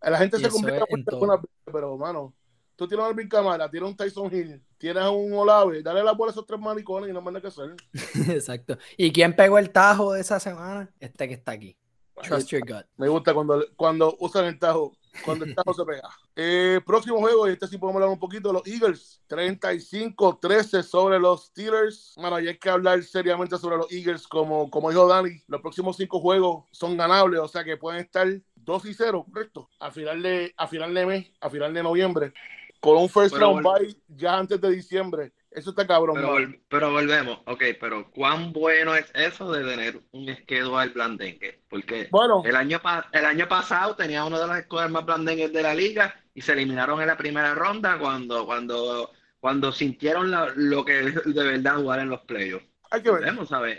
La gente se complica mucho, pero, mano, tú tienes a Alvin Camara, tienes un Tyson Hill, tienes un Olave, dale la bola a esos tres maricones y no manda que hacer. Exacto. ¿Y quién pegó el tajo de esa semana? Este que está aquí. Trust your gut. Me gusta cuando, cuando usan el tajo, cuando el tajo se pega. Eh, próximo juego, y este sí podemos hablar un poquito, los Eagles, 35-13 sobre los Steelers. Bueno, y hay que hablar seriamente sobre los Eagles, como, como dijo Dani, los próximos cinco juegos son ganables, o sea que pueden estar 2 y 0, correcto, a final de, a final de mes, a final de noviembre con un first round bye ya antes de diciembre. Eso está cabrón. Pero, volvemos, ok, pero ¿cuán bueno es eso de tener un schedule blandengue? Porque bueno, el, año el año pasado tenía uno de los escuadras más blandengues de la liga y se eliminaron en la primera ronda cuando, cuando, cuando sintieron lo que es de verdad jugar en los playoffs. Hay que ver. Vemos, ¿sabes?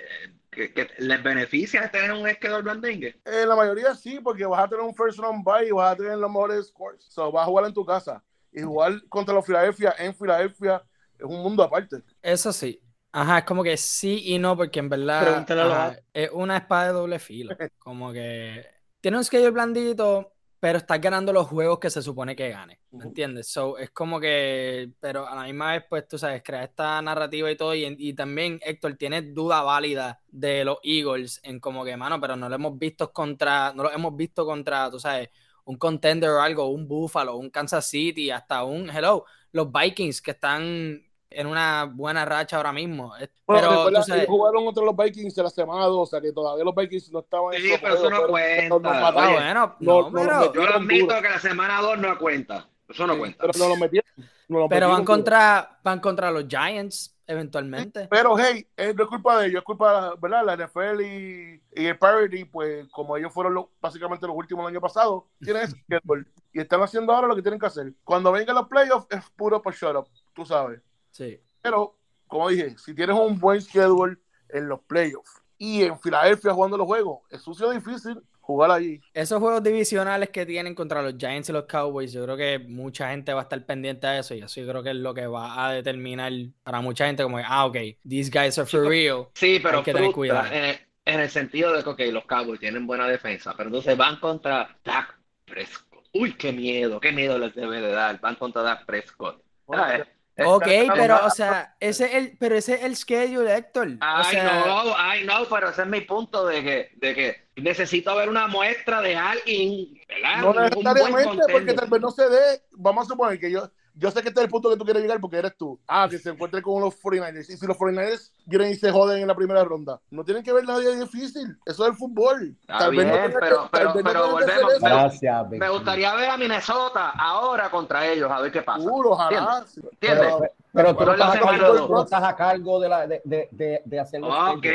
que, que les beneficia tener un schedule blandengue. En la mayoría sí, porque vas a tener un first round bye y vas a tener los mejores scores. So, vas a jugar en tu casa. Y jugar contra los Filadelfia en Filadelfia es un mundo aparte. Eso sí. Ajá, es como que sí y no, porque en verdad ajá, es una espada de doble filo. Como que tiene un schedule blandito, pero estás ganando los juegos que se supone que gane. ¿Me entiendes? So, es como que, pero a la misma vez, pues tú sabes, crea esta narrativa y todo. Y, y también, Héctor, tiene duda válida de los Eagles en como que, mano, pero no lo hemos visto contra, no lo hemos visto contra, tú sabes, un contender o algo, un Buffalo, un Kansas City, hasta un, hello, los Vikings que están en una buena racha ahora mismo. Bueno, pero recuerda, tú sabes, ellos jugaron contra los Vikings de la semana 2, o sea que todavía los Vikings no estaban Sí, pero eso no cuenta. ah, mataron. bueno, no, no, no pero, los Yo lo admito duro. que la semana 2 no cuenta. Eso no Sí, cuenta. Pero no lo metieron. no lo pero metieron contra, van contra los Giants eventualmente. Pero hey, eh, no es culpa de ellos, es culpa, ¿verdad? La NFL y, y el Parity, pues como ellos fueron los- básicamente los últimos del año pasado, tienen ese y están haciendo ahora lo que tienen que hacer. Cuando vengan los playoffs es puro por shut up, tú sabes. Sí. Pero, como dije, si tienes un buen schedule en los playoffs y en Filadelfia jugando los juegos, es sucio difícil jugar allí. Esos juegos divisionales que tienen contra los Giants y los Cowboys, yo creo que mucha gente va a estar pendiente de eso y eso yo creo que es lo que va a determinar para mucha gente como que, ah, ok, these guys are for real. Sí, pero Hay que tener cuidado. en, el- en el sentido de que, ok, los Cowboys tienen buena defensa, pero entonces van contra Dak Prescott. Uy, qué miedo, qué miedo les debe de dar. Van contra Dak Prescott. ¿Sabes? Ok, pero, o sea, ese es el, pero ese es el schedule, Héctor. O Ay, sea, no, ay, no, pero ese es mi punto de que, de que necesito ver una muestra de alguien, ¿verdad? No necesariamente, porque tal vez no se dé. Vamos a suponer que yo, yo sé que este es el punto que tú quieres llegar porque eres tú. Ah, que se encuentre con los 49ers. Y si los 49ers vienen y se joden en la primera ronda, no tienen que ver nadie difícil. Eso es el fútbol. Está bien, tenga que- pero- pero- vez pero volvemos. Gracias, Me Vicky. gustaría ver a Minnesota ahora contra ellos, a ver qué pasa. Seguro, ojalá. ¿Entiendes? Pero, pero tú, no la estás estás a cargo de, la, de, de, de, de hacer los Ok,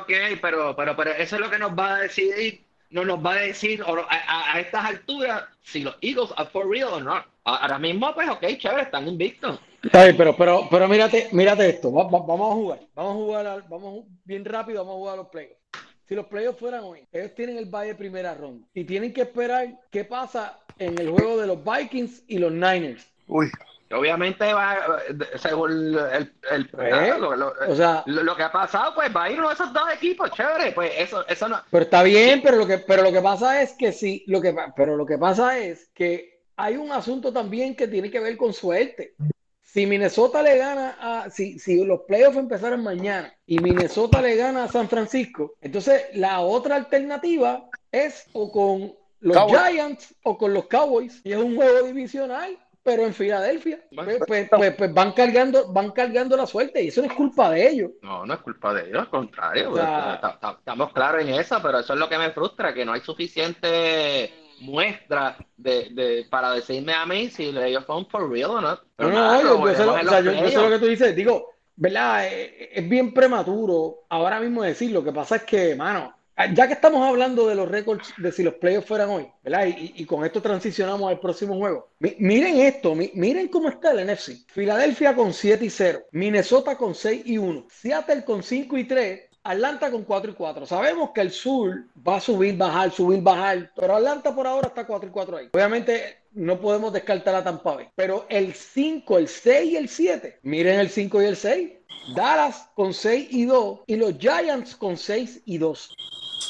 ok, pero, pero, pero eso es lo que nos va a decidir, no nos va a decir a, a- a estas alturas si los Eagles are for real o no. Ahora mismo, pues, ok, chévere, están invictos. Está bien, pero, pero, pero mírate, mírate esto. Va- va- vamos a jugar. Vamos a jugar, al- vamos a bien rápido, vamos a jugar a los playoffs. Si los playoffs fueran hoy, ellos tienen el bye de primera ronda y tienen que esperar qué pasa en el juego de los Vikings y los Niners. Uy, Obviamente, va, eh, según el, el- ¿Eh? lo, lo- O sea, lo- lo que ha pasado, pues va a ir uno de esos dos equipos, chévere. Pues eso, eso no. pero está bien, pero lo que, pero lo que pasa es que sí, lo que, pero lo que pasa es que hay un asunto también que tiene que ver con suerte. Si Minnesota le gana a, si, si los playoffs empezaran mañana y Minnesota le gana a San Francisco, entonces la otra alternativa es o con los Cowboys. Giants o con los Cowboys. Y es un juego divisional, pero en Filadelfia. Pues, pues- pues- pues van cargando, van cargando la suerte y eso no es culpa de ellos. No, no es culpa de ellos, al contrario. O sea- estamos claros en eso, pero eso es lo que me frustra, que no hay suficiente muestra de, de, para decirme a mí si ellos son for real o no. No, no, nada, yo, lo yo sé, lo, o sea, yo- yo sé lo que tú dices. Digo, ¿verdad? Eh, Es bien prematuro ahora mismo decir. Lo que pasa es que, mano, ya que estamos hablando de los récords de si los playoffs fueran hoy, ¿verdad? Y, y con esto transicionamos al próximo juego. Mi- miren esto, mi- miren cómo está el NFC. Filadelfia con 7 y 0, Minnesota con 6 y 1, Seattle con 5 y 3. Atlanta con 4 y 4. Sabemos que el sur va a subir, bajar, subir, bajar, pero Atlanta por ahora está 4 y 4 ahí. Obviamente no podemos descartar a Tampa Bay, pero el 5, el 6 y el 7, miren el 5 y el 6. Dallas con 6 y 2 y los Giants con 6 y 2.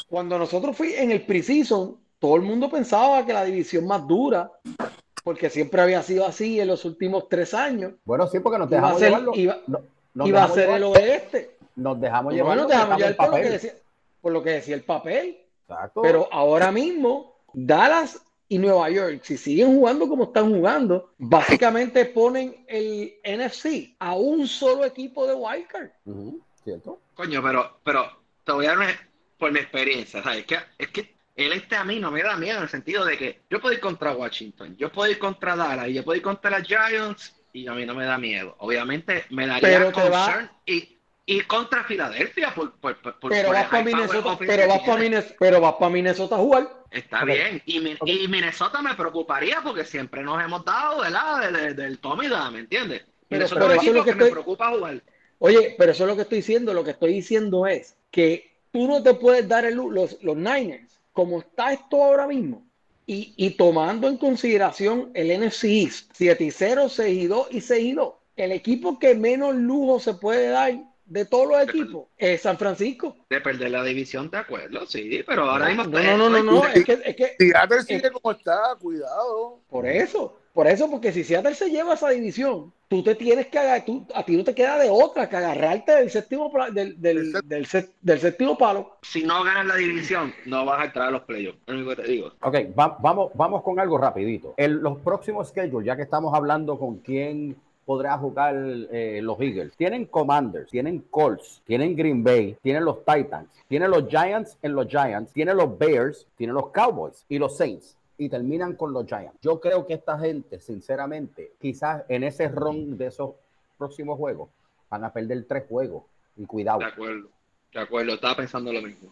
Cuando nosotros fuimos en el preseason, todo el mundo pensaba que la división más dura, porque siempre había sido así en los últimos tres años, Bueno, sí, porque nos iba a dejamos ser, llevarlo. iba, no- nos iba a dejamos ser llevar- el oeste. Nos dejamos llevar. dejamos por lo, que decía, por lo que decía el papel. Exacto. Pero ahora mismo, Dallas y Nueva York, si siguen jugando como están jugando, básicamente ponen el NFC a un solo equipo de wildcard. ¿Cierto? Coño, pero, pero te voy a dar una- por mi experiencia, ¿sabes? Que, es que el este a mí no me da miedo en el sentido de que yo puedo ir contra Washington, yo puedo ir contra Dallas y yo puedo ir contra las Giants y a mí no me da miedo. Obviamente me daría Pero te va- concern y, y contra Filadelfia por, por, por, Pero vas para Minnesota, pero vas para. Minnesota, pero vas para Minnesota a jugar. Está bien. Y, Minnesota me preocuparía porque siempre nos hemos dado ¿verdad? De- de- del Tommy Da, ¿me entiendes? Pero- Minnesota pero es eso es lo que me preocupa jugar. Oye, pero eso es lo que estoy diciendo. Lo que estoy diciendo es que tú no te puedes dar el los, los Niners, como está esto ahora mismo, y, y tomando en consideración el NFC East, 7 y 0, 6 y 2 y 6 y 2, el equipo que menos lujo se puede dar de todos los equipos es San Francisco. De perder la división, de acuerdo, sí, pero ahora mismo No, no, no, no, no, es que, es que Seattle sigue como está, cuidado. por eso, por eso, porque si Seattle se lleva esa división, tú te tienes que agarrar, tú, a ti no te queda de otra que agarrarte del séptimo, del, del, del séptimo palo. Si no ganas la división, no vas a entrar a los playoffs. Es lo único que te digo. Ok, va- vamos, vamos con algo rapidito. En los próximos schedules, ya que estamos hablando con quién podrá jugar eh, los Eagles. Tienen Commanders, tienen Colts, tienen Green Bay, tienen los Titans, tienen los Giants en los Giants, tienen los Bears, tienen los Cowboys y los Saints. Y terminan con los Giants. Yo creo que esta gente, sinceramente, quizás en ese ron de esos próximos juegos, van a perder tres juegos. Y cuidado. De acuerdo, de acuerdo, estaba pensando lo mismo.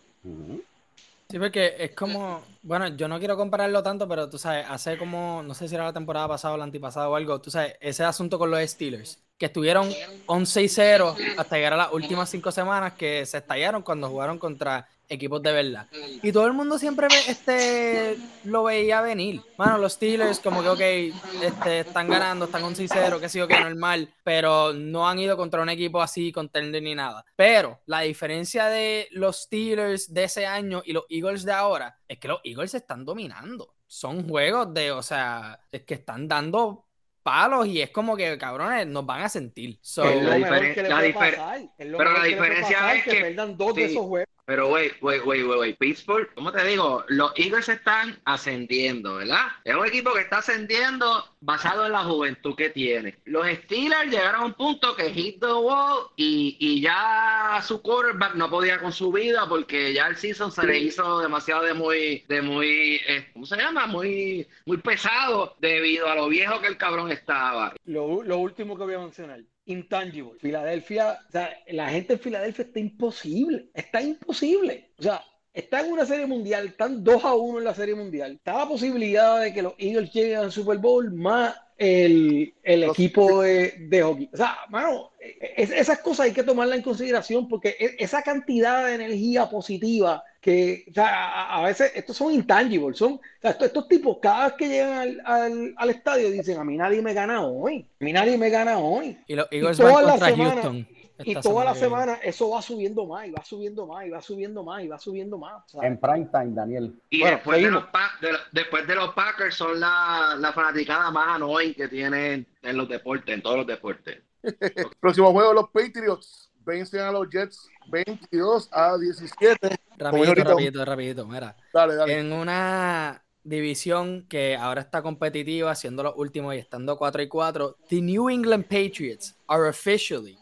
Sí, porque es como, bueno, yo no quiero compararlo tanto, pero tú sabes, hace como, no sé si era la temporada pasada o la antipasada o algo, tú sabes, ese asunto con los Steelers, que estuvieron 11 y 0 hasta llegar a las últimas cinco semanas que se estallaron cuando jugaron contra equipos de verdad. Y todo el mundo siempre ve- este, lo veía venir. Mano, los Steelers como que, ok, este, están ganando, están 11 y 0, que sí, ok, normal, pero no han ido contra un equipo así, contender ni nada. Pero la diferencia de los Steelers de ese año y los Eagles de ahora es que los Eagles están dominando. Son juegos de, o sea, es que están dando palos y es como que, cabrones, nos van a sentir. So, Que es lo la mejor diferen- que le la puede difer- pasar. Es lo pero mejor la que le puede diferencia pasar, es que que- pierdan dos de esos juegos. Pero, wait, wait, wait, wait. Pittsburgh, ¿cómo te digo? Los Eagles están ascendiendo, ¿verdad? Es un equipo que está ascendiendo basado en la juventud que tiene. Los Steelers llegaron a un punto que hit the wall y, y ya su quarterback no podía con su vida porque ya el season se le hizo demasiado de muy, de muy, eh, ¿cómo se llama? Muy, muy pesado debido a lo viejo que el cabrón estaba. Lo, lo último que voy a mencionar, intangible. Filadelfia, o sea, la gente en Filadelfia está imposible, está imposible. O sea, está en una serie mundial, están 2 a 1 en la serie mundial. Está la posibilidad de que los Eagles lleguen al Super Bowl más el, el equipo de, de hockey. O sea, mano, es- esas cosas hay que tomarlas en consideración porque e- esa cantidad de energía positiva que, o sea, a, a veces estos son intangibles, son, o sea, estos, estos tipos cada vez que llegan al, al, al estadio dicen, a mí nadie me gana hoy, a mí nadie me gana hoy. y los Eagles toda van la contra semana- Houston. Y toda la semana eso va subiendo más, y va subiendo más, y va subiendo más, y va subiendo más. sea, En prime time, Daniel. Y Bueno, después, de los de lo- después de los Packers son la, la fanaticada más annoying que tienen en los deportes, en todos los deportes. Próximo juego, los Patriots vencen a los Jets 22 a 17. Rapidito, ahorita- rapidito, rapidito. Mira, Dale, dale. en una división que ahora está competitiva, siendo los últimos y estando 4 y 4, the New England Patriots are officially.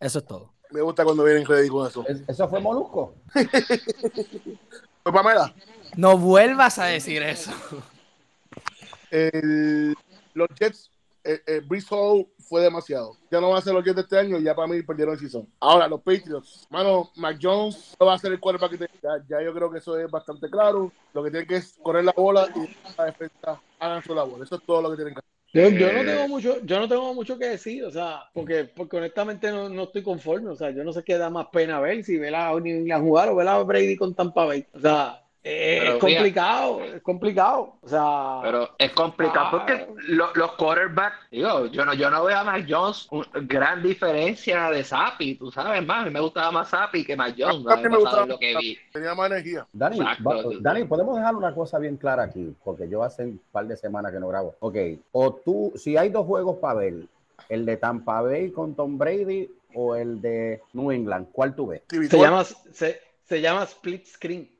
Eso es todo. Me gusta cuando vienen ready con eso. ¿Es- ¿Eso fue Molusco? Pues Pamela, No vuelvas a decir eso. el- los Jets, eh, eh, Brees Hall fue demasiado. Ya no va a ser los Jets de este año, ya para mí perdieron el season. Ahora, los Patriots, mano, Mac Jones no va a ser el quarterback que te- ya, ya yo creo que eso es bastante claro. Lo que tienen que es correr la bola y la defensa hagan su labor. Eso es todo lo que tienen que hacer. yo, yo no tengo mucho, yo no tengo mucho que decir, o sea, porque, porque honestamente no, no estoy conforme, o sea, yo no sé qué da más pena ver, si ver a New England jugar o ver a Brady con Tampa Bay. O sea, es mira- complicado, es complicado. O sea, Pero es complicado Ah. porque lo- los quarterbacks, digo, yo no, yo no veo a Mac Jones un- gran diferencia de Sapi, tú sabes más, a mí me gustaba más Sapi que Mac Jones, A mí ¿no? me gustaba lo que más vi. Tenía más energía. Dani, Exacto. va- Dani, podemos dejar una cosa bien clara aquí, porque yo hace un par de semanas que no grabo. Ok, o tú, si hay dos juegos para ver, el de Tampa Bay con Tom Brady o el de New England, ¿cuál tú ves? Se llama, se, se llama split screen.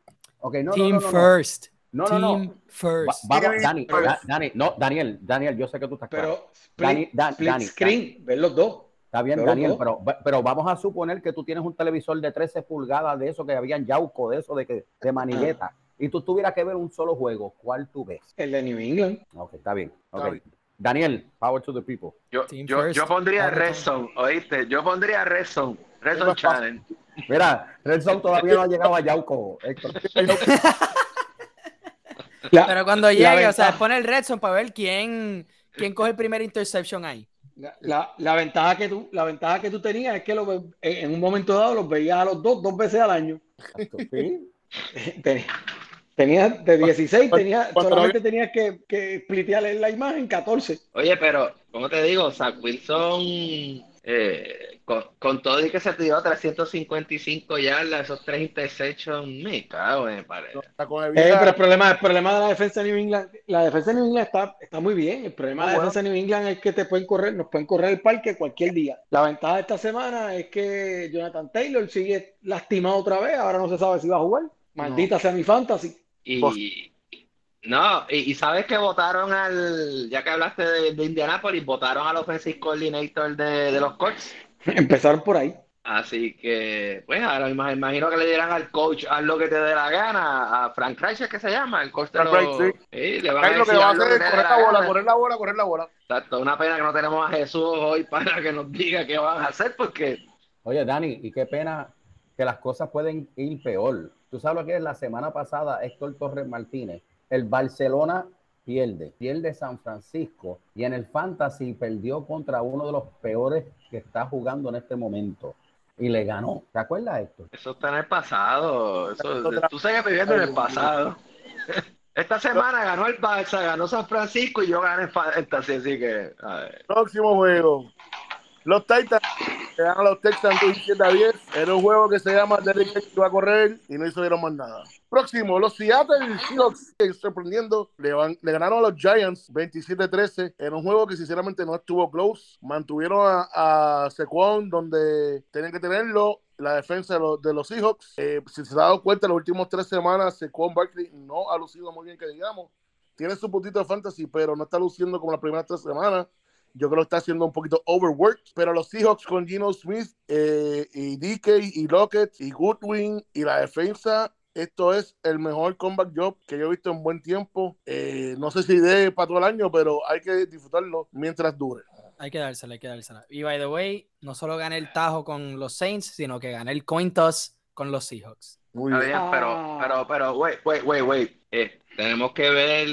Ok, no, no, Team no, no, no. first. No, no, no. Team Va- first. vamos, Sí, Dani, pero- Da- Dani, no, Daniel, Daniel, yo sé que tú estás claro. Pero Dani, Dan- split Dani, screen, ver los dos. Está bien, Pero Daniel, pero, pero vamos a suponer que tú tienes un televisor de 13 pulgadas de eso que habían yauco, de eso de, que, de manigueta, y tú tuvieras que ver un solo juego, ¿cuál tú ves? El de New England. Ok, está bien. ok. Está bien. Daniel, power to the people. Yo, yo, yo pondría. Red Zone, ¿oíste? Yo pondría Red Zone, Red Zone. Challenge. Mira, Red Zone todavía no ha llegado a Yauco, Héctor. La- Pero cuando llegue, o sea, pone el red zone para ver quién, quién coge el primer interception ahí. La, la, ventaja que tú, la ventaja que tú tenías es que lo, en un momento dado los veías a los dos dos veces al año. ¿Sí? Tenías de 16, tenía, solamente tenías que, que splitearle la imagen 14. Oye, pero, como te digo, Zach Wilson, eh, con, todo y que se tiró 355 yardas, esos tres interceptions, me cago en pared. Eh, pero el problema, el problema de la defensa de New England, la defensa de New England está, está muy bien. El problema de la defensa de New England es que te pueden correr, nos pueden correr el parque cualquier día. La ventaja de esta semana es que Jonathan Taylor sigue lastimado otra vez, ahora no se sabe si va a jugar. Maldita sea mi fantasy. Y no, y, sabes que votaron al, ya que hablaste de, de Indianapolis, votaron al offensive coordinator de, de los Colts. Empezaron por ahí. Así que, pues ahora me imagino que le dirán al coach, haz lo que te dé la gana, a Frank Reich, que se llama, el coach de los... Sí. le van a decir lo que va a hacer es correr la, bola, correr la bola, correr la bola. Exacto, una pena que no tenemos a Jesús hoy para que nos diga qué van a hacer, porque... Oye, Dani, y qué pena que las cosas pueden ir peor. Tú sabes lo que es la semana pasada Héctor Torres Martínez. El Barcelona pierde, pierde San Francisco y en el Fantasy perdió contra uno de los peores que está jugando en este momento y le ganó. ¿Te acuerdas, Héctor? Eso está en el pasado. tú sigues viviendo en el pasado. Esta semana ganó el Barça, ganó San Francisco y yo gané el Fantasy, así que. Próximo juego. Los Titans le dan a los Texans 17 a 10. Era un juego que se llama Derrick que iba a correr y no hicieron más nada. Próximo, los Seattle Seahawks, sorprendiendo, le, le, ganaron a los Giants 27-13 en un juego que sinceramente no estuvo close. Mantuvieron a, a donde tenían que tenerlo. La defensa de los, de los Seahawks, eh, si se ha dado cuenta, en las últimas tres semanas, Sequon Barkley no ha lucido muy bien, que digamos. Tiene su puntito de fantasy, pero no está luciendo como las primeras tres semanas. Yo creo que está haciendo un poquito overworked, pero los Seahawks con Gino Smith eh, y DK y Lockett y Goodwin y la defensa esto es el mejor comeback job que yo he visto en buen tiempo. Eh, no sé si de para todo el año, pero hay que disfrutarlo mientras dure. Hay que dársela, hay que dársela. Y by the way, no solo gané el tajo con los Saints, sino que gané el coin toss con los Seahawks. Muy bien. pero, pero, pero, wait, wait, wait, wait. Eh, tenemos que ver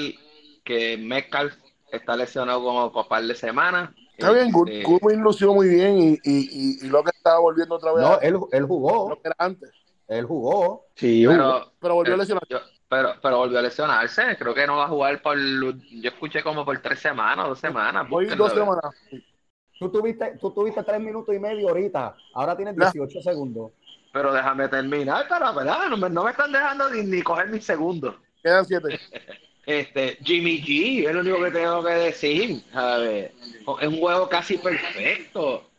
que Metcalf está lesionado como por par de semanas. Está bien, Goodwin este, lució muy bien y, y, y, lo que estaba volviendo otra vez. No, él, él jugó. Lo que era antes. Él jugó. Sí, pero, pero volvió a lesionarse. Pero, pero volvió a lesionarse. Creo que no va a jugar por. Yo escuché como por tres semanas, dos semanas. Hoy dos semanas. Tú tuviste, tú tuviste tres minutos y medio ahorita. Ahora tienes 18 segundos. Pero déjame terminar, pero verdad, no me, no me están dejando ni, ni coger mis segundos. Quedan siete. Este, Jimmy G, es lo único que tengo que decir. A ver, es un juego casi perfecto.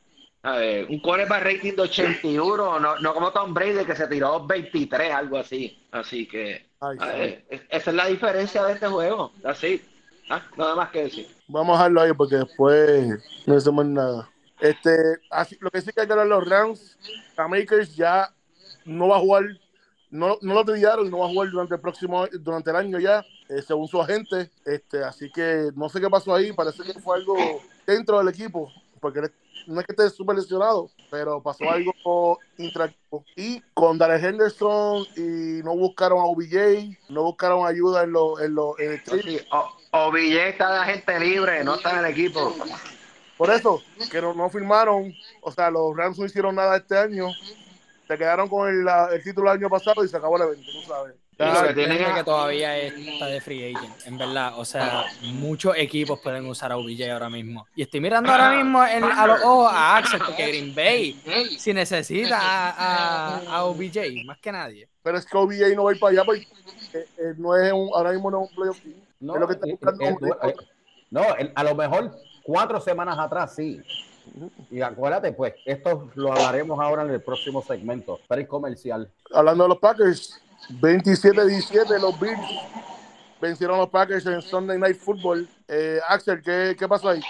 A ver, un para rating de 81, no, no como Tom Brady que se tiró 23, algo así. Así que esa es la diferencia de este juego. Así, ¿Ah? nada más que decir. Vamos a dejarlo ahí porque después no hacemos nada. Este, así, lo que sí que hay que hablar los rounds, a Makers ya no va a jugar, no, no lo trillaron, no va a jugar durante el próximo, durante el año ya eh, según su agente. Este, así que no sé qué pasó ahí, parece que fue algo dentro del equipo, porque no es que esté súper lesionado, pero pasó algo intractivo. Y con Darrell Henderson y no buscaron a OBJ, no buscaron ayuda en, lo, en, lo, en el OBJ está de agente libre, no está en el equipo. Por eso, que no, no firmaron, o sea, los Rams no hicieron nada este año, se quedaron con el, el título del año pasado y se acabó el evento, tú sabes. Claro, que tiene que todavía está de free agent, en verdad. O sea, muchos equipos pueden usar a OBJ ahora mismo. Y estoy mirando ahora mismo a los ojos a Axel, porque Green Bay, si necesita a, a, OBJ, más que nadie. Pero es que OBJ no va a ir para allá porque eh, eh, no es un, ahora mismo no es un playoff No, es lo que está buscando. Eh, no, a lo mejor cuatro semanas atrás sí. Y acuérdate, pues, esto lo hablaremos ahora en el próximo segmento, para el comercial. Hablando de los Packers, 27-17 los Bills vencieron a los Packers en Sunday Night Football. Eh, Axel, ¿qué, ¿qué, pasó ahí?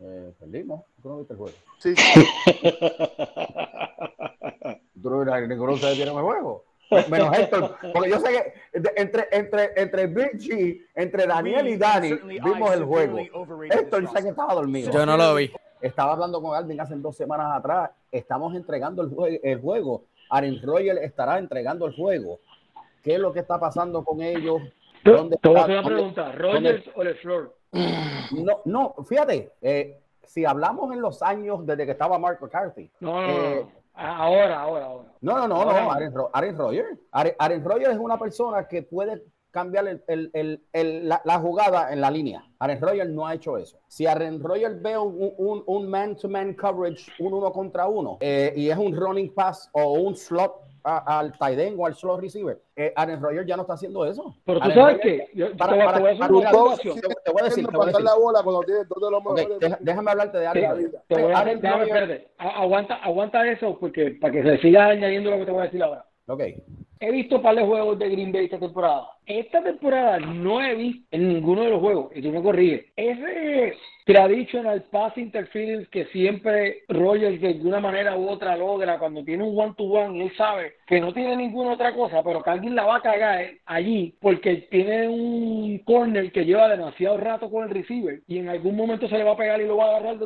Eh, perdimos. ¿Tú no viste el juego? Sí. ¿Tú no viste ninguno de vieron el juego? Menos Héctor, porque yo sé que entre, entre, entre Richie, entre Daniel y Dani, vimos el juego. Héctor sé que estaba dormido. Yo no lo vi. Estaba hablando con Alvin hace dos semanas atrás. Estamos entregando el, el juego. Aaron Royal estará entregando el juego. ¿Qué es lo que está pasando con ellos? ¿Dónde te voy a hacer una pregunta, ¿Rogers o LeFleur? No, no, fíjate, eh, si hablamos en los años desde que estaba Mark McCarthy. No, no, eh, no. Ahora, ahora, ahora. No, no, no, Ahora. no. Aaron, Ro- Aaron Rodgers. Aaron, Aaron Rodgers es una persona que puede cambiar el- el- el- el- la, la jugada en la línea. Aaron Rodgers no ha hecho eso. Si Aaron Rodgers ve un, un, un man-to-man coverage, un uno contra uno, eh, y es un running pass o un slot a- al tight end o al slot receiver, eh, Aaron Rodgers ya no está haciendo eso. Pero tú Aaron sabes que yo, para- te, voy- para- te voy a hacer para- una para- observación. te- te voy a decir, te voy a pasar decir. la bola cuando tienes dos de los Ok, mejores. deja- déjame hablarte de Aaron Rodgers. te voy a Aaron déjame. A- aguanta, aguanta eso porque para que se siga añadiendo lo que te voy a decir ahora. Ok. He visto par de juegos de Green Bay esta temporada. Esta temporada no he visto en ninguno de los juegos, y tú me corriges, ese traditional pass interference que siempre Rogers de una manera u otra logra cuando tiene un one-to-one y él sabe que no tiene ninguna otra cosa, pero que alguien la va a cagar eh, allí porque tiene un corner que lleva demasiado rato con el receiver y en algún momento se le va a pegar y lo va a agarrar.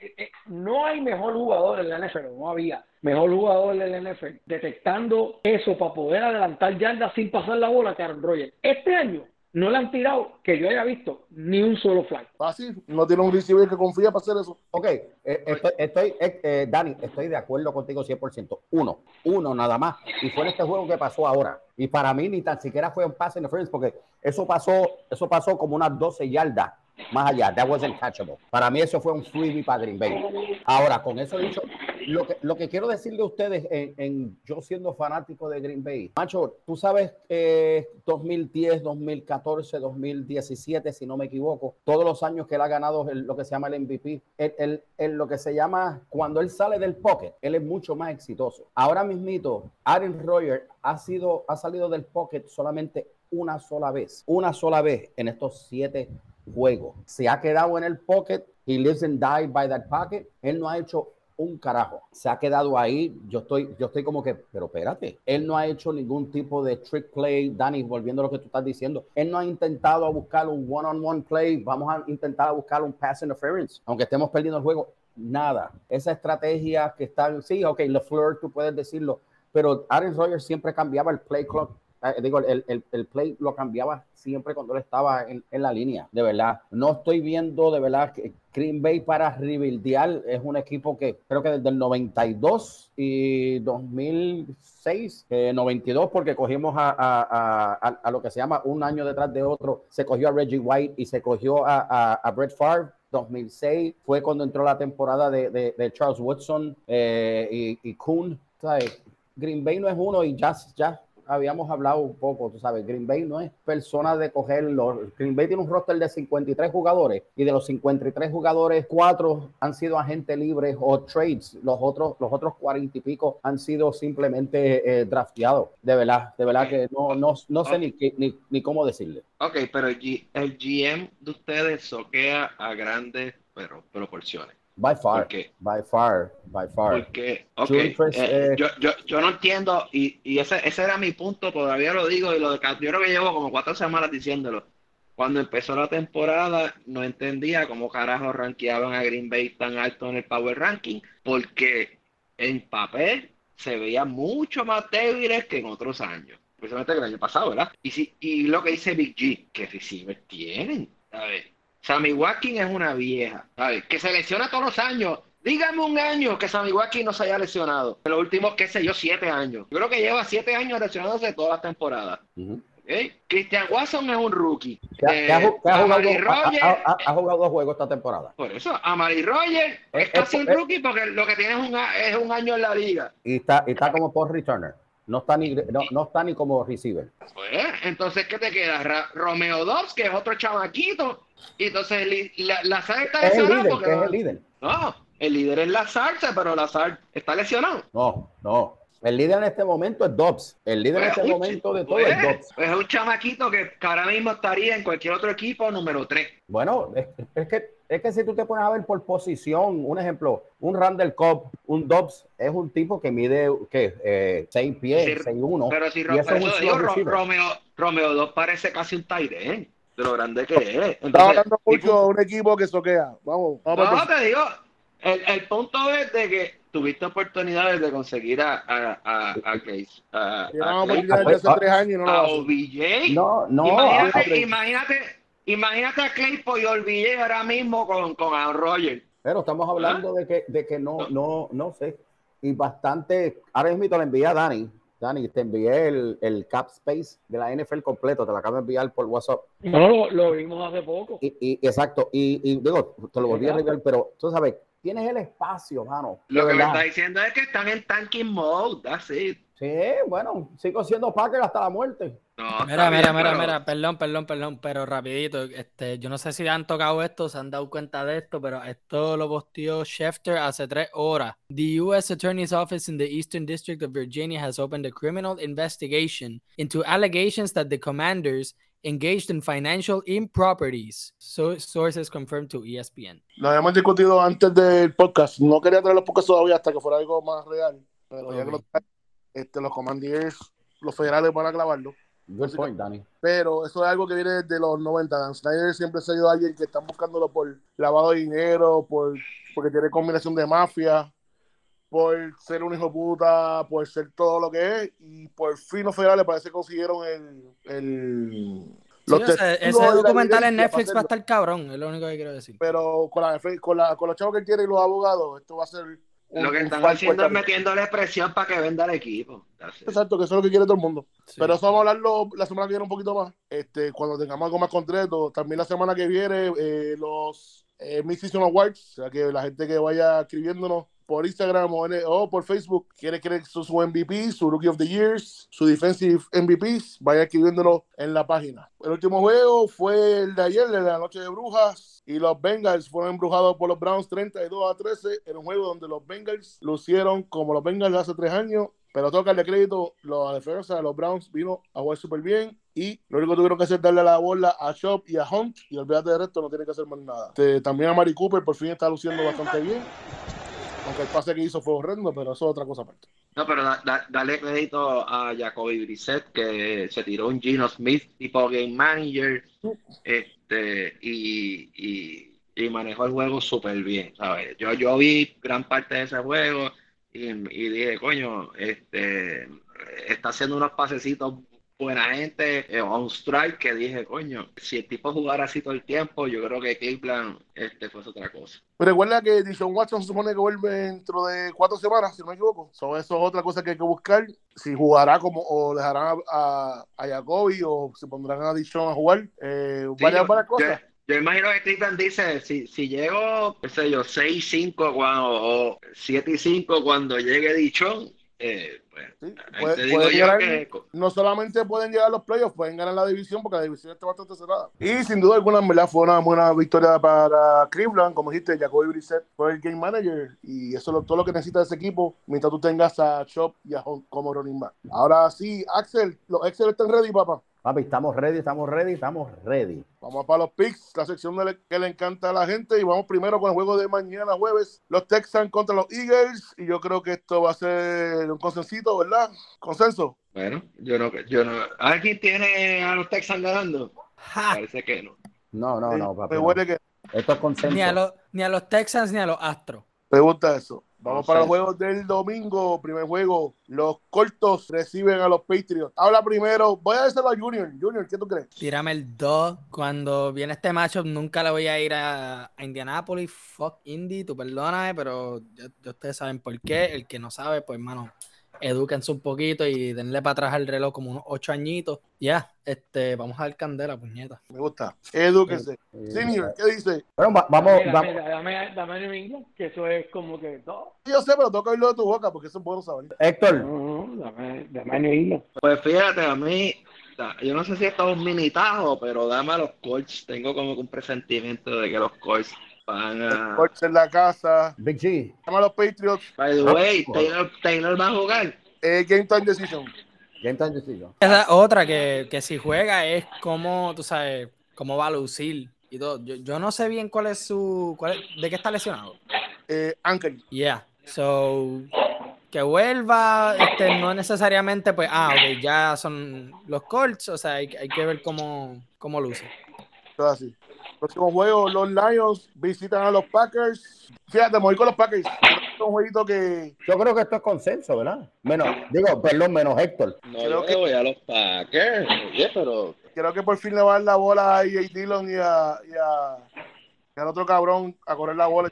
eh, eh, no hay mejor jugador en la NFL, no había mejor jugador del NFL, detectando eso para poder adelantar yardas sin pasar la bola que Aaron Rodgers. Este año no le han tirado, que yo haya visto, ni un solo fly. Fácil, no tiene un receiver que confía para hacer eso. Ok, eh, estoy, estoy eh, eh, Dani, estoy de acuerdo contigo 100%. Uno, uno nada más. Y fue en este juego que pasó ahora. Y para mí ni tan siquiera fue un pass interference porque eso pasó, eso pasó como unas 12 yardas más allá. That wasn't catchable. Para mí eso fue un freebie para Green Bay. Ahora, con eso dicho, lo que, lo que quiero decirle a ustedes en, en yo siendo fanático de Green Bay, Macho, tú sabes que 2010, 2014, 2017, si no me equivoco, todos los años que él ha ganado el- lo que se llama el MVP, el- lo que se llama, cuando él sale del pocket, él es mucho más exitoso. Ahora mismito, Aaron Rodgers ha, sido, ha salido del pocket solamente una sola vez, una sola vez en estos siete juegos. Se ha quedado en el pocket, he lives and dies by that pocket, él no ha hecho un carajo. Se ha quedado ahí. Yo estoy, yo estoy como que, pero espérate. Él no ha hecho ningún tipo de trick play. Dani, volviendo a lo que tú estás diciendo, él no ha intentado a buscar un one-on-one play. Vamos a intentar a buscar un pass interference. Aunque estemos perdiendo el juego, nada. Esa estrategia que está, sí, ok, LeFleur, tú puedes decirlo, pero Aaron Rodgers siempre cambiaba el play clock. Eh, digo, el, el, el play lo cambiaba siempre cuando él estaba en, en la línea, de verdad. No estoy viendo, de verdad, que Green Bay para rebuildear es un equipo que creo que desde el 92 y 2006, eh, 92, porque cogimos a, a, a, a lo que se llama un año detrás de otro, se cogió a Reggie White y se cogió a, Brett Favre 2006 fue cuando entró la temporada de, de, de Charles Woodson eh, y, y Kuhn. ¿sabes? Green Bay no es uno y ya, ya habíamos hablado un poco, tú sabes, Green Bay no es persona de cogerlo. Green Bay tiene un roster de 53 jugadores y de los 53 jugadores, cuatro han sido agentes libres o trades. Los otros, los otros 40 y pico han sido simplemente eh, drafteados. De verdad, de verdad que no, no, no sé ni, qué- ni, ni cómo decirle. Ok, pero el, G- el GM de ustedes soquea a grandes pero, proporciones. By far, by far, by far. Porque, ok, Julie Chris, eh, eh, yo, yo, yo no entiendo, y, y ese, ese era mi punto, todavía lo digo, y lo de, yo creo que llevo como cuatro semanas diciéndolo. Cuando empezó la temporada, no entendía cómo carajo rankeaban a Green Bay tan alto en el Power Ranking, porque en papel se veía mucho más débiles que en otros años, especialmente que el año pasado, ¿verdad? Y, si, y lo que dice Big G, que receivers tienen, ¿sabes? Sammy Watkins es una vieja, ¿sabes? Que se lesiona todos los años. Dígame un año que Sammy Watkins no se haya lesionado. En los últimos, qué sé yo, siete años. Yo creo que lleva siete años lesionándose todas las temporadas. ¿ok? Christian Watson es un rookie. Eh, ha jugado, dos juegos esta temporada. por eso, Amari Rogers Eh, es casi eh, un eh. rookie porque lo que tiene es un, es un año en la liga. Y está, y está como post returner. No está ni, no, no está ni como receiver. Pues, entonces, ¿qué te queda? Ra- Romeo Dobbs, que es otro chamaquito. Y entonces la, Lazar está Es porque es el líder. No, el líder es Lazar, pero Lazar está lesionado. No, no. El líder en este momento es Dobbs. El líder en Pues, este un- momento de todo pues, es Dobbs. pues es un chamaquito que, ahora mismo estaría en cualquier otro equipo número 3. Bueno, es, es que, es que si tú te pones a ver por posición, un ejemplo, un Randall Cobb, un Dobbs, es un tipo que mide ¿qué? Eh, 6 pies, Sí, 6 1. Pero si y Ro- eso por es. Romeo, Romeo 2 parece casi un tight end, de lo grande que es. Hablando y mucho de un equipo que soquea. Vamos, vamos No, te digo, el, el punto es de que tuviste oportunidades de conseguir a, a, a, a Case, a, a, Llevamos Clay, oportunidades de hace ah, tres años y no lo a hace. OBJ. No, no. imagínate, ah, imagínate, imagínate a Claypool y OBJ ahora mismo con, con Aaron Rodgers. Pero estamos hablando de que, de que no, no, no sé. Y bastante. Ahora mismo le envié a Dani. Dani, te envié el, el cap space de la NFL completo. Te lo acabo de enviar por WhatsApp. No, lo, lo vimos hace poco. Y, y- exacto. Y, y digo, te lo volví a enviar, pero tú sabes, tienes el espacio, mano. Lo que me está diciendo es que están en tanking mode, that's it. Sí, bueno, sigo siendo Packer hasta la muerte. No, Mira, mira, bien, mira, pero- mira, perdón, perdón, perdón, pero rapidito, este, yo no sé si han tocado esto, se han dado cuenta de esto, pero esto lo posteó Schefter hace tres horas. The U.S. Attorney's Office in the Eastern District of Virginia has opened a criminal investigation into allegations that the commanders engaged in financial improperties. So, sources confirmed to ESPN. Lo habíamos discutido antes del podcast. No quería traer los podcasts todavía hasta que fuera algo más real. Pero ya que lo este, los commanders, los federales van a clavarlo. Good point, Dani. Pero eso es algo que viene desde los 90. Dan Snyder siempre ha sido alguien que están buscándolo por lavado de dinero, por, porque tiene combinación de mafia, por ser un hijo de puta, por ser todo lo que es. Y por fin los federales parece que consiguieron el. el Sí, o sea, testigos ese documental en Netflix va a estar cabrón, es lo único que quiero decir. Pero con, la, con, la, con los chavos que él tiene y los abogados, esto va a ser. Lo que están haciendo es metiéndole presión para que venda el equipo. Exacto, que eso es lo que quiere todo el mundo. Sí. Pero eso vamos a hablarlo la semana que viene un poquito más. Este, cuando tengamos algo más concreto. También la semana que viene, eh, los eh, Mid-Season Awards. O sea, que la gente que vaya escribiéndonos por Instagram o, en- o por Facebook quiere que su, MVP, su Rookie of the Years, su Defensive MVPs, vaya escribiéndonos en la página. El último juego fue el de ayer, de la Noche de Brujas. Y los Bengals fueron embrujados por los Browns 32 a 13 en un juego donde los Bengals lucieron como los Bengals de hace tres años pero toca darle crédito, la defensa de los Browns vino a jugar súper bien y lo único que tuvieron que hacer es darle la bola a Shop y a Hunt y olvídate de resto, no tiene que hacer más nada. Este, también a Mari Cooper por fin está luciendo bastante bien, aunque el pase que hizo fue horrendo, pero eso es otra cosa aparte. No, pero da- da- dale crédito a Jacoby Brissett que se tiró un Gino Smith tipo game manager este y, y, y manejó el juego súper bien, ¿sabes? Yo, yo vi gran parte de ese juego y, y dije, coño, este está haciendo unos pasecitos buena gente, eh, on strike, que dije, coño, si el tipo jugara así todo el tiempo, yo creo que Cleveland este, fuese otra cosa. Pero recuerda que Dishon Watson se supone que vuelve dentro de cuatro semanas, si no me equivoco. So, eso es otra cosa que hay que buscar. Si jugará como, o dejarán a, a, a Jacoby, o se pondrán a Dishon a jugar. Eh, Sí, varias, yo- varias yo- cosas. Yo imagino que Cleveland dice, si, si llego, qué sé yo, 6-5 cuando, o 7-5 cuando llegue Dichón, eh, pues, Sí, ahí puede- te digo puede yo llegar- que... no solamente pueden llegar a los playoffs, pueden ganar la división porque la división está bastante cerrada. Y sin duda alguna, en verdad, fue una buena victoria para Cleveland. Como dijiste, Jacoby Brissett fue el game manager y eso es todo lo que necesita ese equipo mientras tú tengas a Chop y a Hunt como running back. Ahora sí, Axel, los Excel están ready, papá. Papi, estamos ready, estamos ready, estamos ready. Vamos para los picks, la sección de le- que le encanta a la gente. Y vamos primero con el juego de mañana jueves. Los Texans contra los Eagles. Y yo creo que esto va a ser un consensito, ¿verdad? Consenso. Bueno, yo no, yo no... ¿Alguien tiene a los Texans ganando? Ja, Parece que no. No, no, no, papi. Me no. huele que Esto es consenso. ni, a los, ni a los Texans ni a los Astros. me gusta eso. Vamos para los juegos del domingo. Primer juego. Los cortos reciben a los Patriots. Habla primero. Voy a decirlo a Junior. Junior, ¿qué tú crees? Tírame el 2. Cuando viene este matchup, nunca le voy a ir a, a Indianapolis. Fuck Indy, tú perdóname, pero ya, ya ustedes saben por qué. El que no sabe, pues, hermano, edúquense un poquito y denle para atrás el reloj como unos 8 añitos. Ya, este, vamos a dar candela, puñeta. Me gusta. Edúquese. Eh, Senior, ¿qué dice? Bueno, va- vamos, Dame, vamos. dame, dame, dame New England, que eso es como que todo. Yo sé, pero toca oírlo de tu boca porque eso es bueno saber. Héctor, No, no, dame, dame New England. Pues fíjate, a mí, yo no sé si esto es un mini tajo, pero dame a los Colts. Tengo como que un presentimiento de que los Colts van a... En la casa. Big G. Llama a los Patriots. By the way, Taylor, Taylor va a jugar. Eh, game time decision. Game time decision. Esa es otra que, que si juega es como, tú sabes, cómo va a lucir y todo. Yo, yo no sé bien cuál es su, cuál es- de qué está lesionado. Eh, Anker. Yeah, so que vuelva, este, no necesariamente, pues, ah, ok, ya son los Colts, o sea, hay, hay que ver cómo, cómo luce. Todo así. Próximo juego, los Lions visitan a los Packers. Fíjate, me voy con los Packers. Es un jueguito que Yo creo que esto es consenso, ¿verdad? Menos, digo, perdón, menos Héctor. No, Creo yo que- voy a los Packers. Oye, pero creo que por fin le va a dar la bola a AJ Dillon y a, y a, el otro cabrón a correr la bola.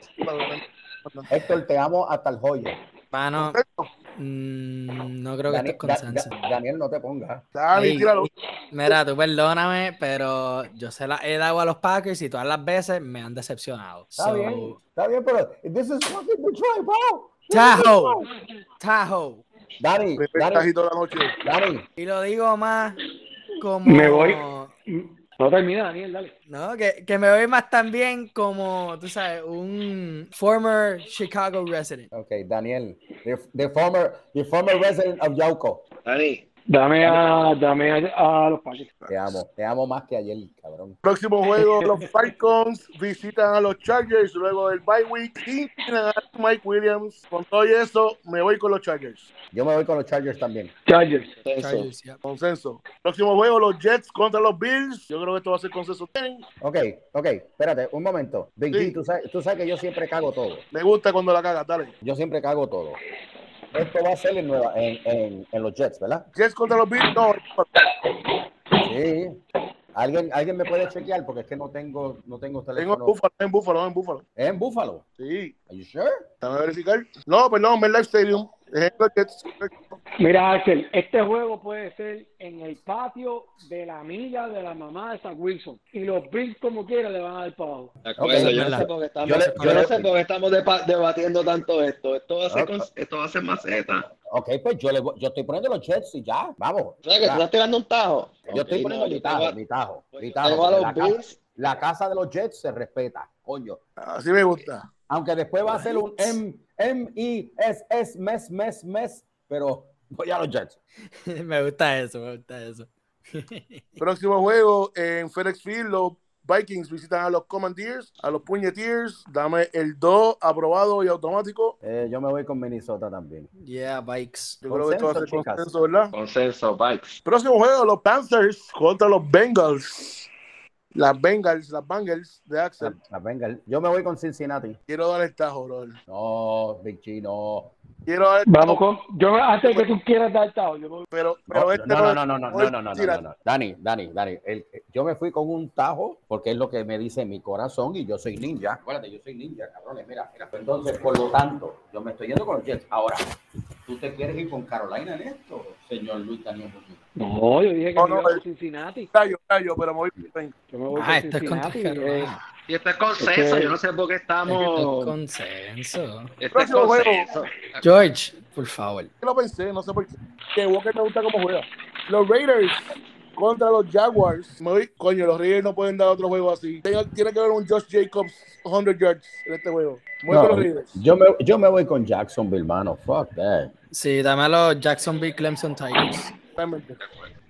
Héctor, te amo hasta el joyo. Mano, mm, no creo que estés Da- consenso. Da- Daniel, no te pongas. Tíralo. Mira, tú perdóname, pero yo se la he dado a los Packers y todas las veces me han decepcionado. Está So, bien, está bien, pero this is fucking Detroit, bro. Tahoe. Tahoe. Dani, Dani. Dani, Y lo digo más como. Me voy. No termina, Daniel, dale. No, que, que me voy más también como, tú sabes, un former Chicago resident. ok, Daniel, the, the former, the former resident of Yauco. Dani, Dame a, dame a, a los Packers. Te amo, te amo más que ayer, cabrón. Próximo juego, los Falcons visitan a los Chargers luego del bye week y Mike Williams. Con todo y eso, me voy con los Chargers. Yo me voy con los Chargers también. Chargers. Chargers, yeah. Consenso. Próximo juego, los Jets contra los Bills. Yo creo que esto va a ser consenso. Ok, ok, espérate, un momento. Big Sí. G, tú sabes, tú sabes que yo siempre cago todo. Me gusta cuando la cagas, dale. Yo siempre cago todo. Esto va a ser en, Nueva, en, en, en los Jets, ¿verdad? Jets contra los Bills, no. Sí. ¿Alguien, alguien me puede chequear porque es que no tengo, no tengo Tengo teléfono. en Búfalo, en Búfalo, en Búfalo. ¿Es en Buffalo? Sí, Are you sure? déjame verificar. No, perdón, MetLife Stadium. Mira, Axel, este juego puede ser en el patio de la amiga de la mamá de Zach Wilson. Y los Bills, como quiera, le van a dar para abajo. yo, no sé por qué estamos, Yo le- yo yo no sé por qué estamos debatiendo tanto esto. Esto va a ser, esto va a ser maceta. Ok, pues yo, le, yo estoy poniendo los Jets y ya, vamos. O sea, que Ya. tú estás tirando un tajo. Yo estoy poniendo no, mi yo tajo, a- mi tajo, yo mi tajo. a los La, casa, la casa de los Jets se respeta, coño. Así me gusta. Aunque después va a ser un M, M, I, S, S, mes, mes, mes, pero voy a los Jets. me gusta eso, me gusta eso. Próximo juego en FedEx Field, los Vikings visitan a los Commandeers, a los Puñetiers. Dame el 2 aprobado y automático. Eh, yo me voy con Minnesota también. Yeah, bikes. Yo creo que esto va a ser Consenso, chicas. consenso, ¿verdad? Consenso, Bikes. Próximo juego, los Panthers contra los Bengals. Las Bengals, las Bengals de Axel. La Bengals. Yo me voy con Cincinnati. Quiero dar el tajo, bro. No, Big G, no. Quiero dar el Vamos tajo, con. Yo, antes que tú quieras dar tao, yo me- pero, pero No, este no, no, no, no, no, no, no, no, a no, no. Dani, Dani, Dani, el- yo me fui con un tajo porque es lo que me dice mi corazón y yo soy ninja. Acuérdate, yo soy ninja, cabrones, mira, mira. Entonces, por lo tanto, yo me estoy yendo con los Jets. Ahora, ¿tú te quieres ir con Carolina en esto, señor Luis Daniel? Muñoz? No, yo dije que No, me no, iba eh. con Cincinnati. Callo, callo, pero me voy. Yo me voy Ah, con esto es contra Cincinnati. Y esto es consenso. Yo no sé por qué Esto es estamos. consenso. Esto es consenso. George, por favor. Yo lo pensé, no sé por qué. Que Walker me gusta cómo juega. Los Raiders contra los Jaguars. Me voy, coño, los Raiders no pueden dar otro juego así. Tiene, tiene que haber un Josh Jacobs 100 yards en este juego. Voy No, con los Raiders. yo, me, yo me voy con Jacksonville, mano. Fuck that. Sí, dame a los Jacksonville Clemson Tigers.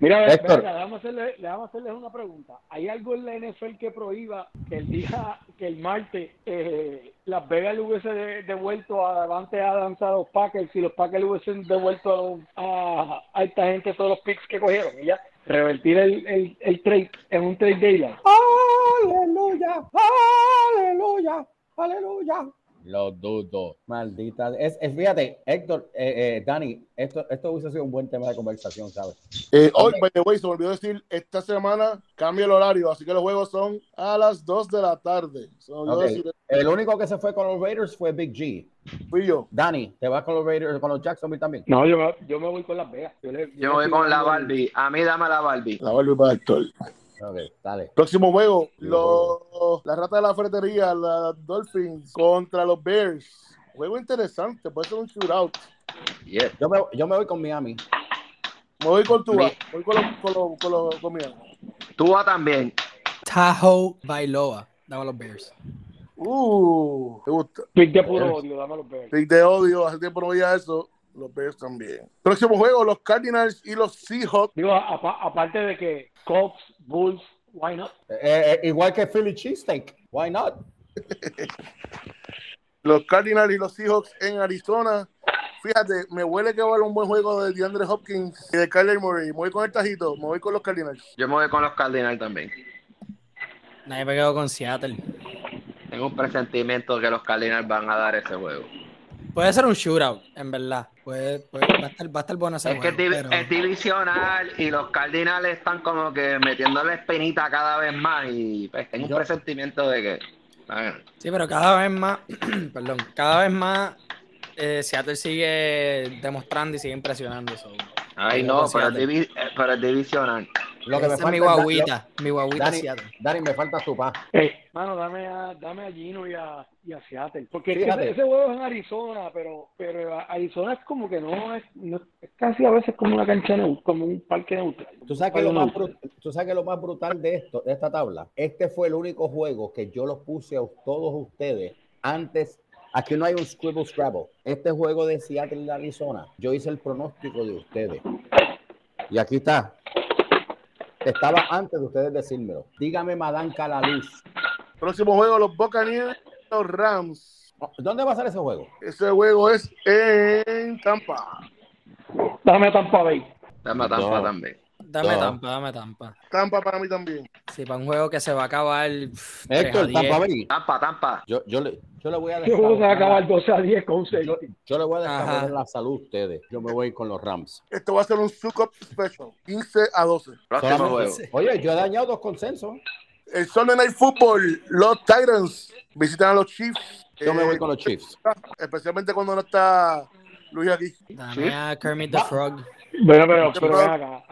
Mira, Héctor. venga, déjame hacerle, déjame hacerles una pregunta. ¿Hay algo en la NFL que prohíba que el día, que el martes, eh, Las Vegas le hubiese de- devuelto a Davante Adams a los Packers y los Packers le hubiesen devuelto a, a esta gente todos los picks que cogieron? Y ya, revertir el, el, el trade en un trade daylight. Aleluya, aleluya, aleluya. Lo dudo. Maldita. Es, es- fíjate, Héctor, eh, eh, Dani, esto, esto hubiese sido un buen tema de conversación, ¿sabes? Eh, hoy, by the way, se me olvidó decir, esta semana cambia el horario, así que los juegos son a las 2 de la tarde. Se me olvidó Ok. decir, El único que se fue con los Raiders fue Big G. fui yo. Dani, ¿te vas con los Raiders, con los Jacksonville también? No, yo me, yo me voy con Las Vegas. Yo, le- Yo me voy con la Barbie. A mí dame la Barbie. La vuelvo para Héctor. Dale. Próximo juego, los, la rata de la ferretería, los Dolphins contra los Bears. Juego interesante, puede ser un shootout. Yo me, yo me voy con Miami. Me voy con tu, Mi- voy con los con los con los con mi- Tú vas también. Tahoe Bailoa. Dame a los Bears. Uh, te gusta. Pick de puro odio, dame los Bears. Pick de odio, hace tiempo no veía eso. Los Bears también. Próximo juego, los Cardinals y los Seahawks. Digo, apa- aparte de que Cops, Bulls, why not? Eh, eh, igual que Philly Cheesesteak. Why not? Los Cardinals y los Seahawks en Arizona. Fíjate, me huele que va a haber un buen juego de DeAndre Hopkins y de Kyler Murray. Me voy con el tajito, me voy con los Cardinals. Yo me voy con los Cardinals también. Nadie me quedo con Seattle. Tengo un presentimiento de que los Cardinals van a dar ese juego. Puede ser un shootout, en verdad. Puede, puede- va, a estar, va a estar bueno ese Es que es, pero- es divisional y los Cardinals están como que metiendo la espinita cada vez más y pues, tengo un presentimiento de que Sí, pero cada vez más, perdón, cada vez más eh, Seattle sigue demostrando y sigue impresionando. so. Ay, no, pero divi- eh, pero el divisional. Lo que me Esa falta mi es guaguita, mi guaguita Dani. Dani, me falta tu paz. Ey, mano, dame a, dame a Gino y a, y a Seattle. Porque ese, ese juego es en Arizona, pero, pero Arizona es como que no es, no- es casi a veces como una cancha neutral, como un parque neutral. ¿Tú sabes, que lo más neutral. bru- tú sabes que lo más brutal de esto, de esta tabla, este fue el único juego que yo los puse a todos ustedes antes. Aquí no hay un scribble scrabble. Este juego de Seattle y Arizona, yo hice el pronóstico de ustedes. Y aquí está. Estaba antes de ustedes decírmelo. Dígame, Madame Calaluz. Próximo juego, los Buccaneers, los Rams. ¿Dónde va a ser ese juego? Ese juego es en Tampa. Dame a Tampa Bay. Dame a Tampa No. también. Dame tampa, dame tampa. Tampa para mí también. Sí, para un juego que se va a acabar. pff, 3 a Héctor, 10. Tampa Bay. Tampa, Tampa. Yo, yo, le, yo le voy a juego se va a acabar yo, 12 a 10 con un yo, safety. yo le voy a desarrollar la salud a ustedes. Yo me voy con los Rams. Esto va a ser un Sucup Special. 15 a 12. Próximo juego. Oye, yo he dañado dos consensos. El Sunday Night Football, los Titans visitan a los Chiefs. Yo me Eh, voy con los Chiefs. Especialmente cuando no está Luis aquí. Dame a Kermit the Va. Frog. Bueno, pero, Yo pero acá.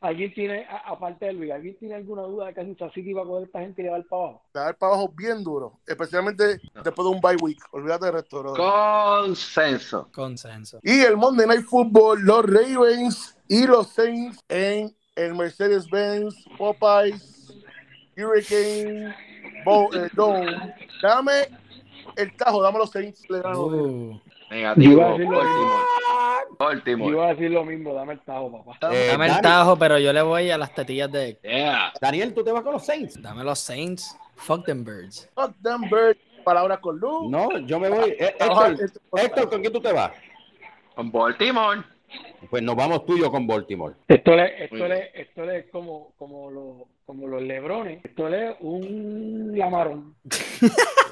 ¿Alguien tiene, a- aparte de Luis, ¿alguien tiene alguna duda de que Kansas City va a coger a esta gente y le va para abajo? Le va a dar para abajo bien duro. Especialmente después de un bye week. Olvídate del resto. bro. Consenso. Consenso. Y el Monday Night Football, los Ravens y los Saints en el Mercedes-Benz, Popeyes, Hurricane, Bo- eh, Dome. Dame el tajo, dame los Saints. Le gano. Uh, Negativo. Yo iba a decir lo Baltimore. Yo iba a decir lo mismo, dame el tajo, papá. Eh, dame el Dani- tajo, pero yo le voy a las tetillas de. Yeah. Daniel, tú te vas con los Saints. Dame los Saints. Fuck them birds. Fuck them birds. Palabras con luz. No, yo me voy. Eh, Héctor, Héctor, ¿con quién tú te vas? Con Baltimore. Pues nos vamos tú y yo con Baltimore. Esto le, esto le, esto es como, como, los, como los lebrones. Esto le es un lamarón.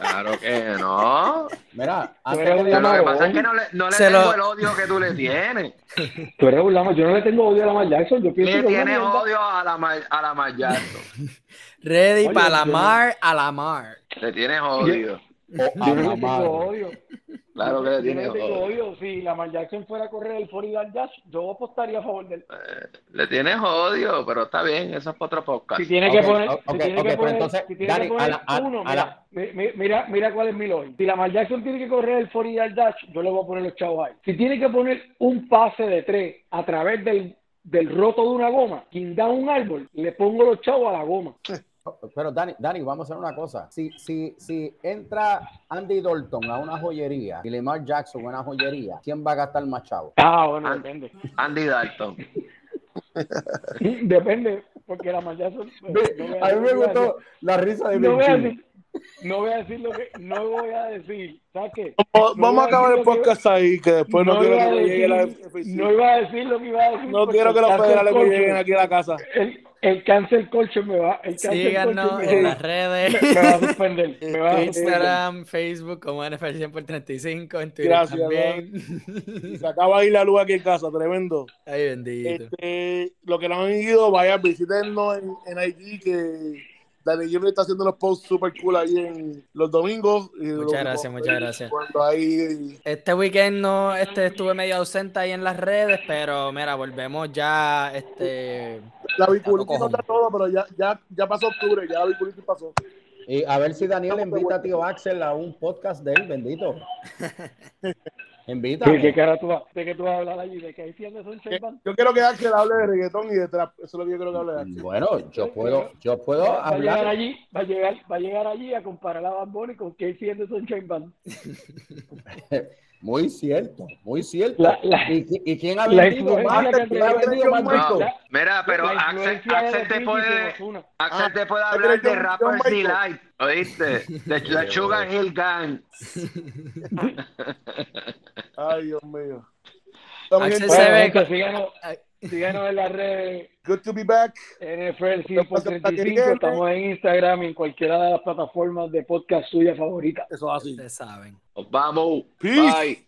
Claro que no. Mira, antes que lo que Lamarón. pasa es que no le, no le Se tengo lo- el odio que tú le tienes. Tú eres un lamarón. Yo no le tengo odio a Lamar Jackson. Yo pienso Le que es tienes odio a la, Mar- a la Mar Jackson. Ready Oye, para la yo no- mar a la mar. Le tienes odio. o a Yo no le tengo odio. Claro que le tengo odio. odio. Si Lamar Jackson fuera a correr el 40 Dash, yo apostaría a favor de él. Eh, Le tienes odio, pero está bien, eso es para otro podcast. Si tiene que poner, ok, si tiene que pero poner, entonces, si tiene Dani, que poner a la- a- uno, a mira, la- mi- mi- mira, mira cuál es mi lógica. Si Lamar Jackson tiene que correr el 40 Dash, yo le voy a poner los chavos ahí. Si tiene que poner un pase de tres a través del, del roto de una goma, quien da un árbol, le pongo los chavos a la goma. Pero Dani, Dani, vamos a hacer una cosa. Si, si, si entra Andy Dalton a una joyería y Lamar Jackson a una joyería, ¿quién va a gastar más chavo? Ah, bueno, depende. Andy Dalton. Depende, porque Lamar Jackson... no voy A mí me a gustó la risa de No voy a Vinci. decir, no voy a decir lo que, no voy a decir, ¿sabes qué? Vamos, No vamos voy a a acabar el que- podcast ahí, que después no, quiero que a llegue la no iba a decir lo que iba a decir. No quiero que los federales me lleguen aquí a la casa. El, el cancel culture me va, el cancel Síganos culture en me, las redes. me va a suspender. Me va a suspender. Instagram, Facebook como NFL 100 por 35, en Twitter Gracias, también. Se acaba de ir la luz aquí en casa, tremendo. Ay, bendito. Este, lo que no han ido, vayan, visítenos en, en IG, que Dani Junior está haciendo los posts super cool ahí en los domingos. y Muchas gracias, muchas gracias. Cuando hay Este weekend no, este estuve medio ausente ahí en las redes, pero mira, volvemos ya, este, la biculitis no está todo, pero ya, ya, ya pasó octubre, ya la biculitis pasó. Y a ver si Daniel invita a tío Axel a un podcast de él, bendito. ¿De Invítame. qué cara tú vas? ¿De qué tú vas a hablar allí? ¿De qué hay de Sunshine Band? Yo quiero que Axel hable de reggaetón y de trap. Eso es lo que yo quiero que hable de Axel. Bueno, yo puedo, yo puedo Va a llegar hablar. allí, va a llegar, va a llegar allí a comparar a Bad Bunny con Casey and the Sunshine Band. Muy cierto, muy cierto. La- la- ¿Y, y quién ha vendido más? que ¿Quién ha vendido más discos? No, mira, pero Axel, Axel te puede. Axel Ah, te puede ¿tú hablar de Rappers? Delight, ¿oíste? De la Sugar Hill Gang. Ay, Dios mío. Axel se Bueno, ve con- síganos, en las redes Good to be back. NFL 100 por pasa, 35. Paquiriquete? Estamos en Instagram y en cualquiera de las plataformas de podcast suya favorita. Eso es así. ustedes saben. Nos vamos. Peace. Bye.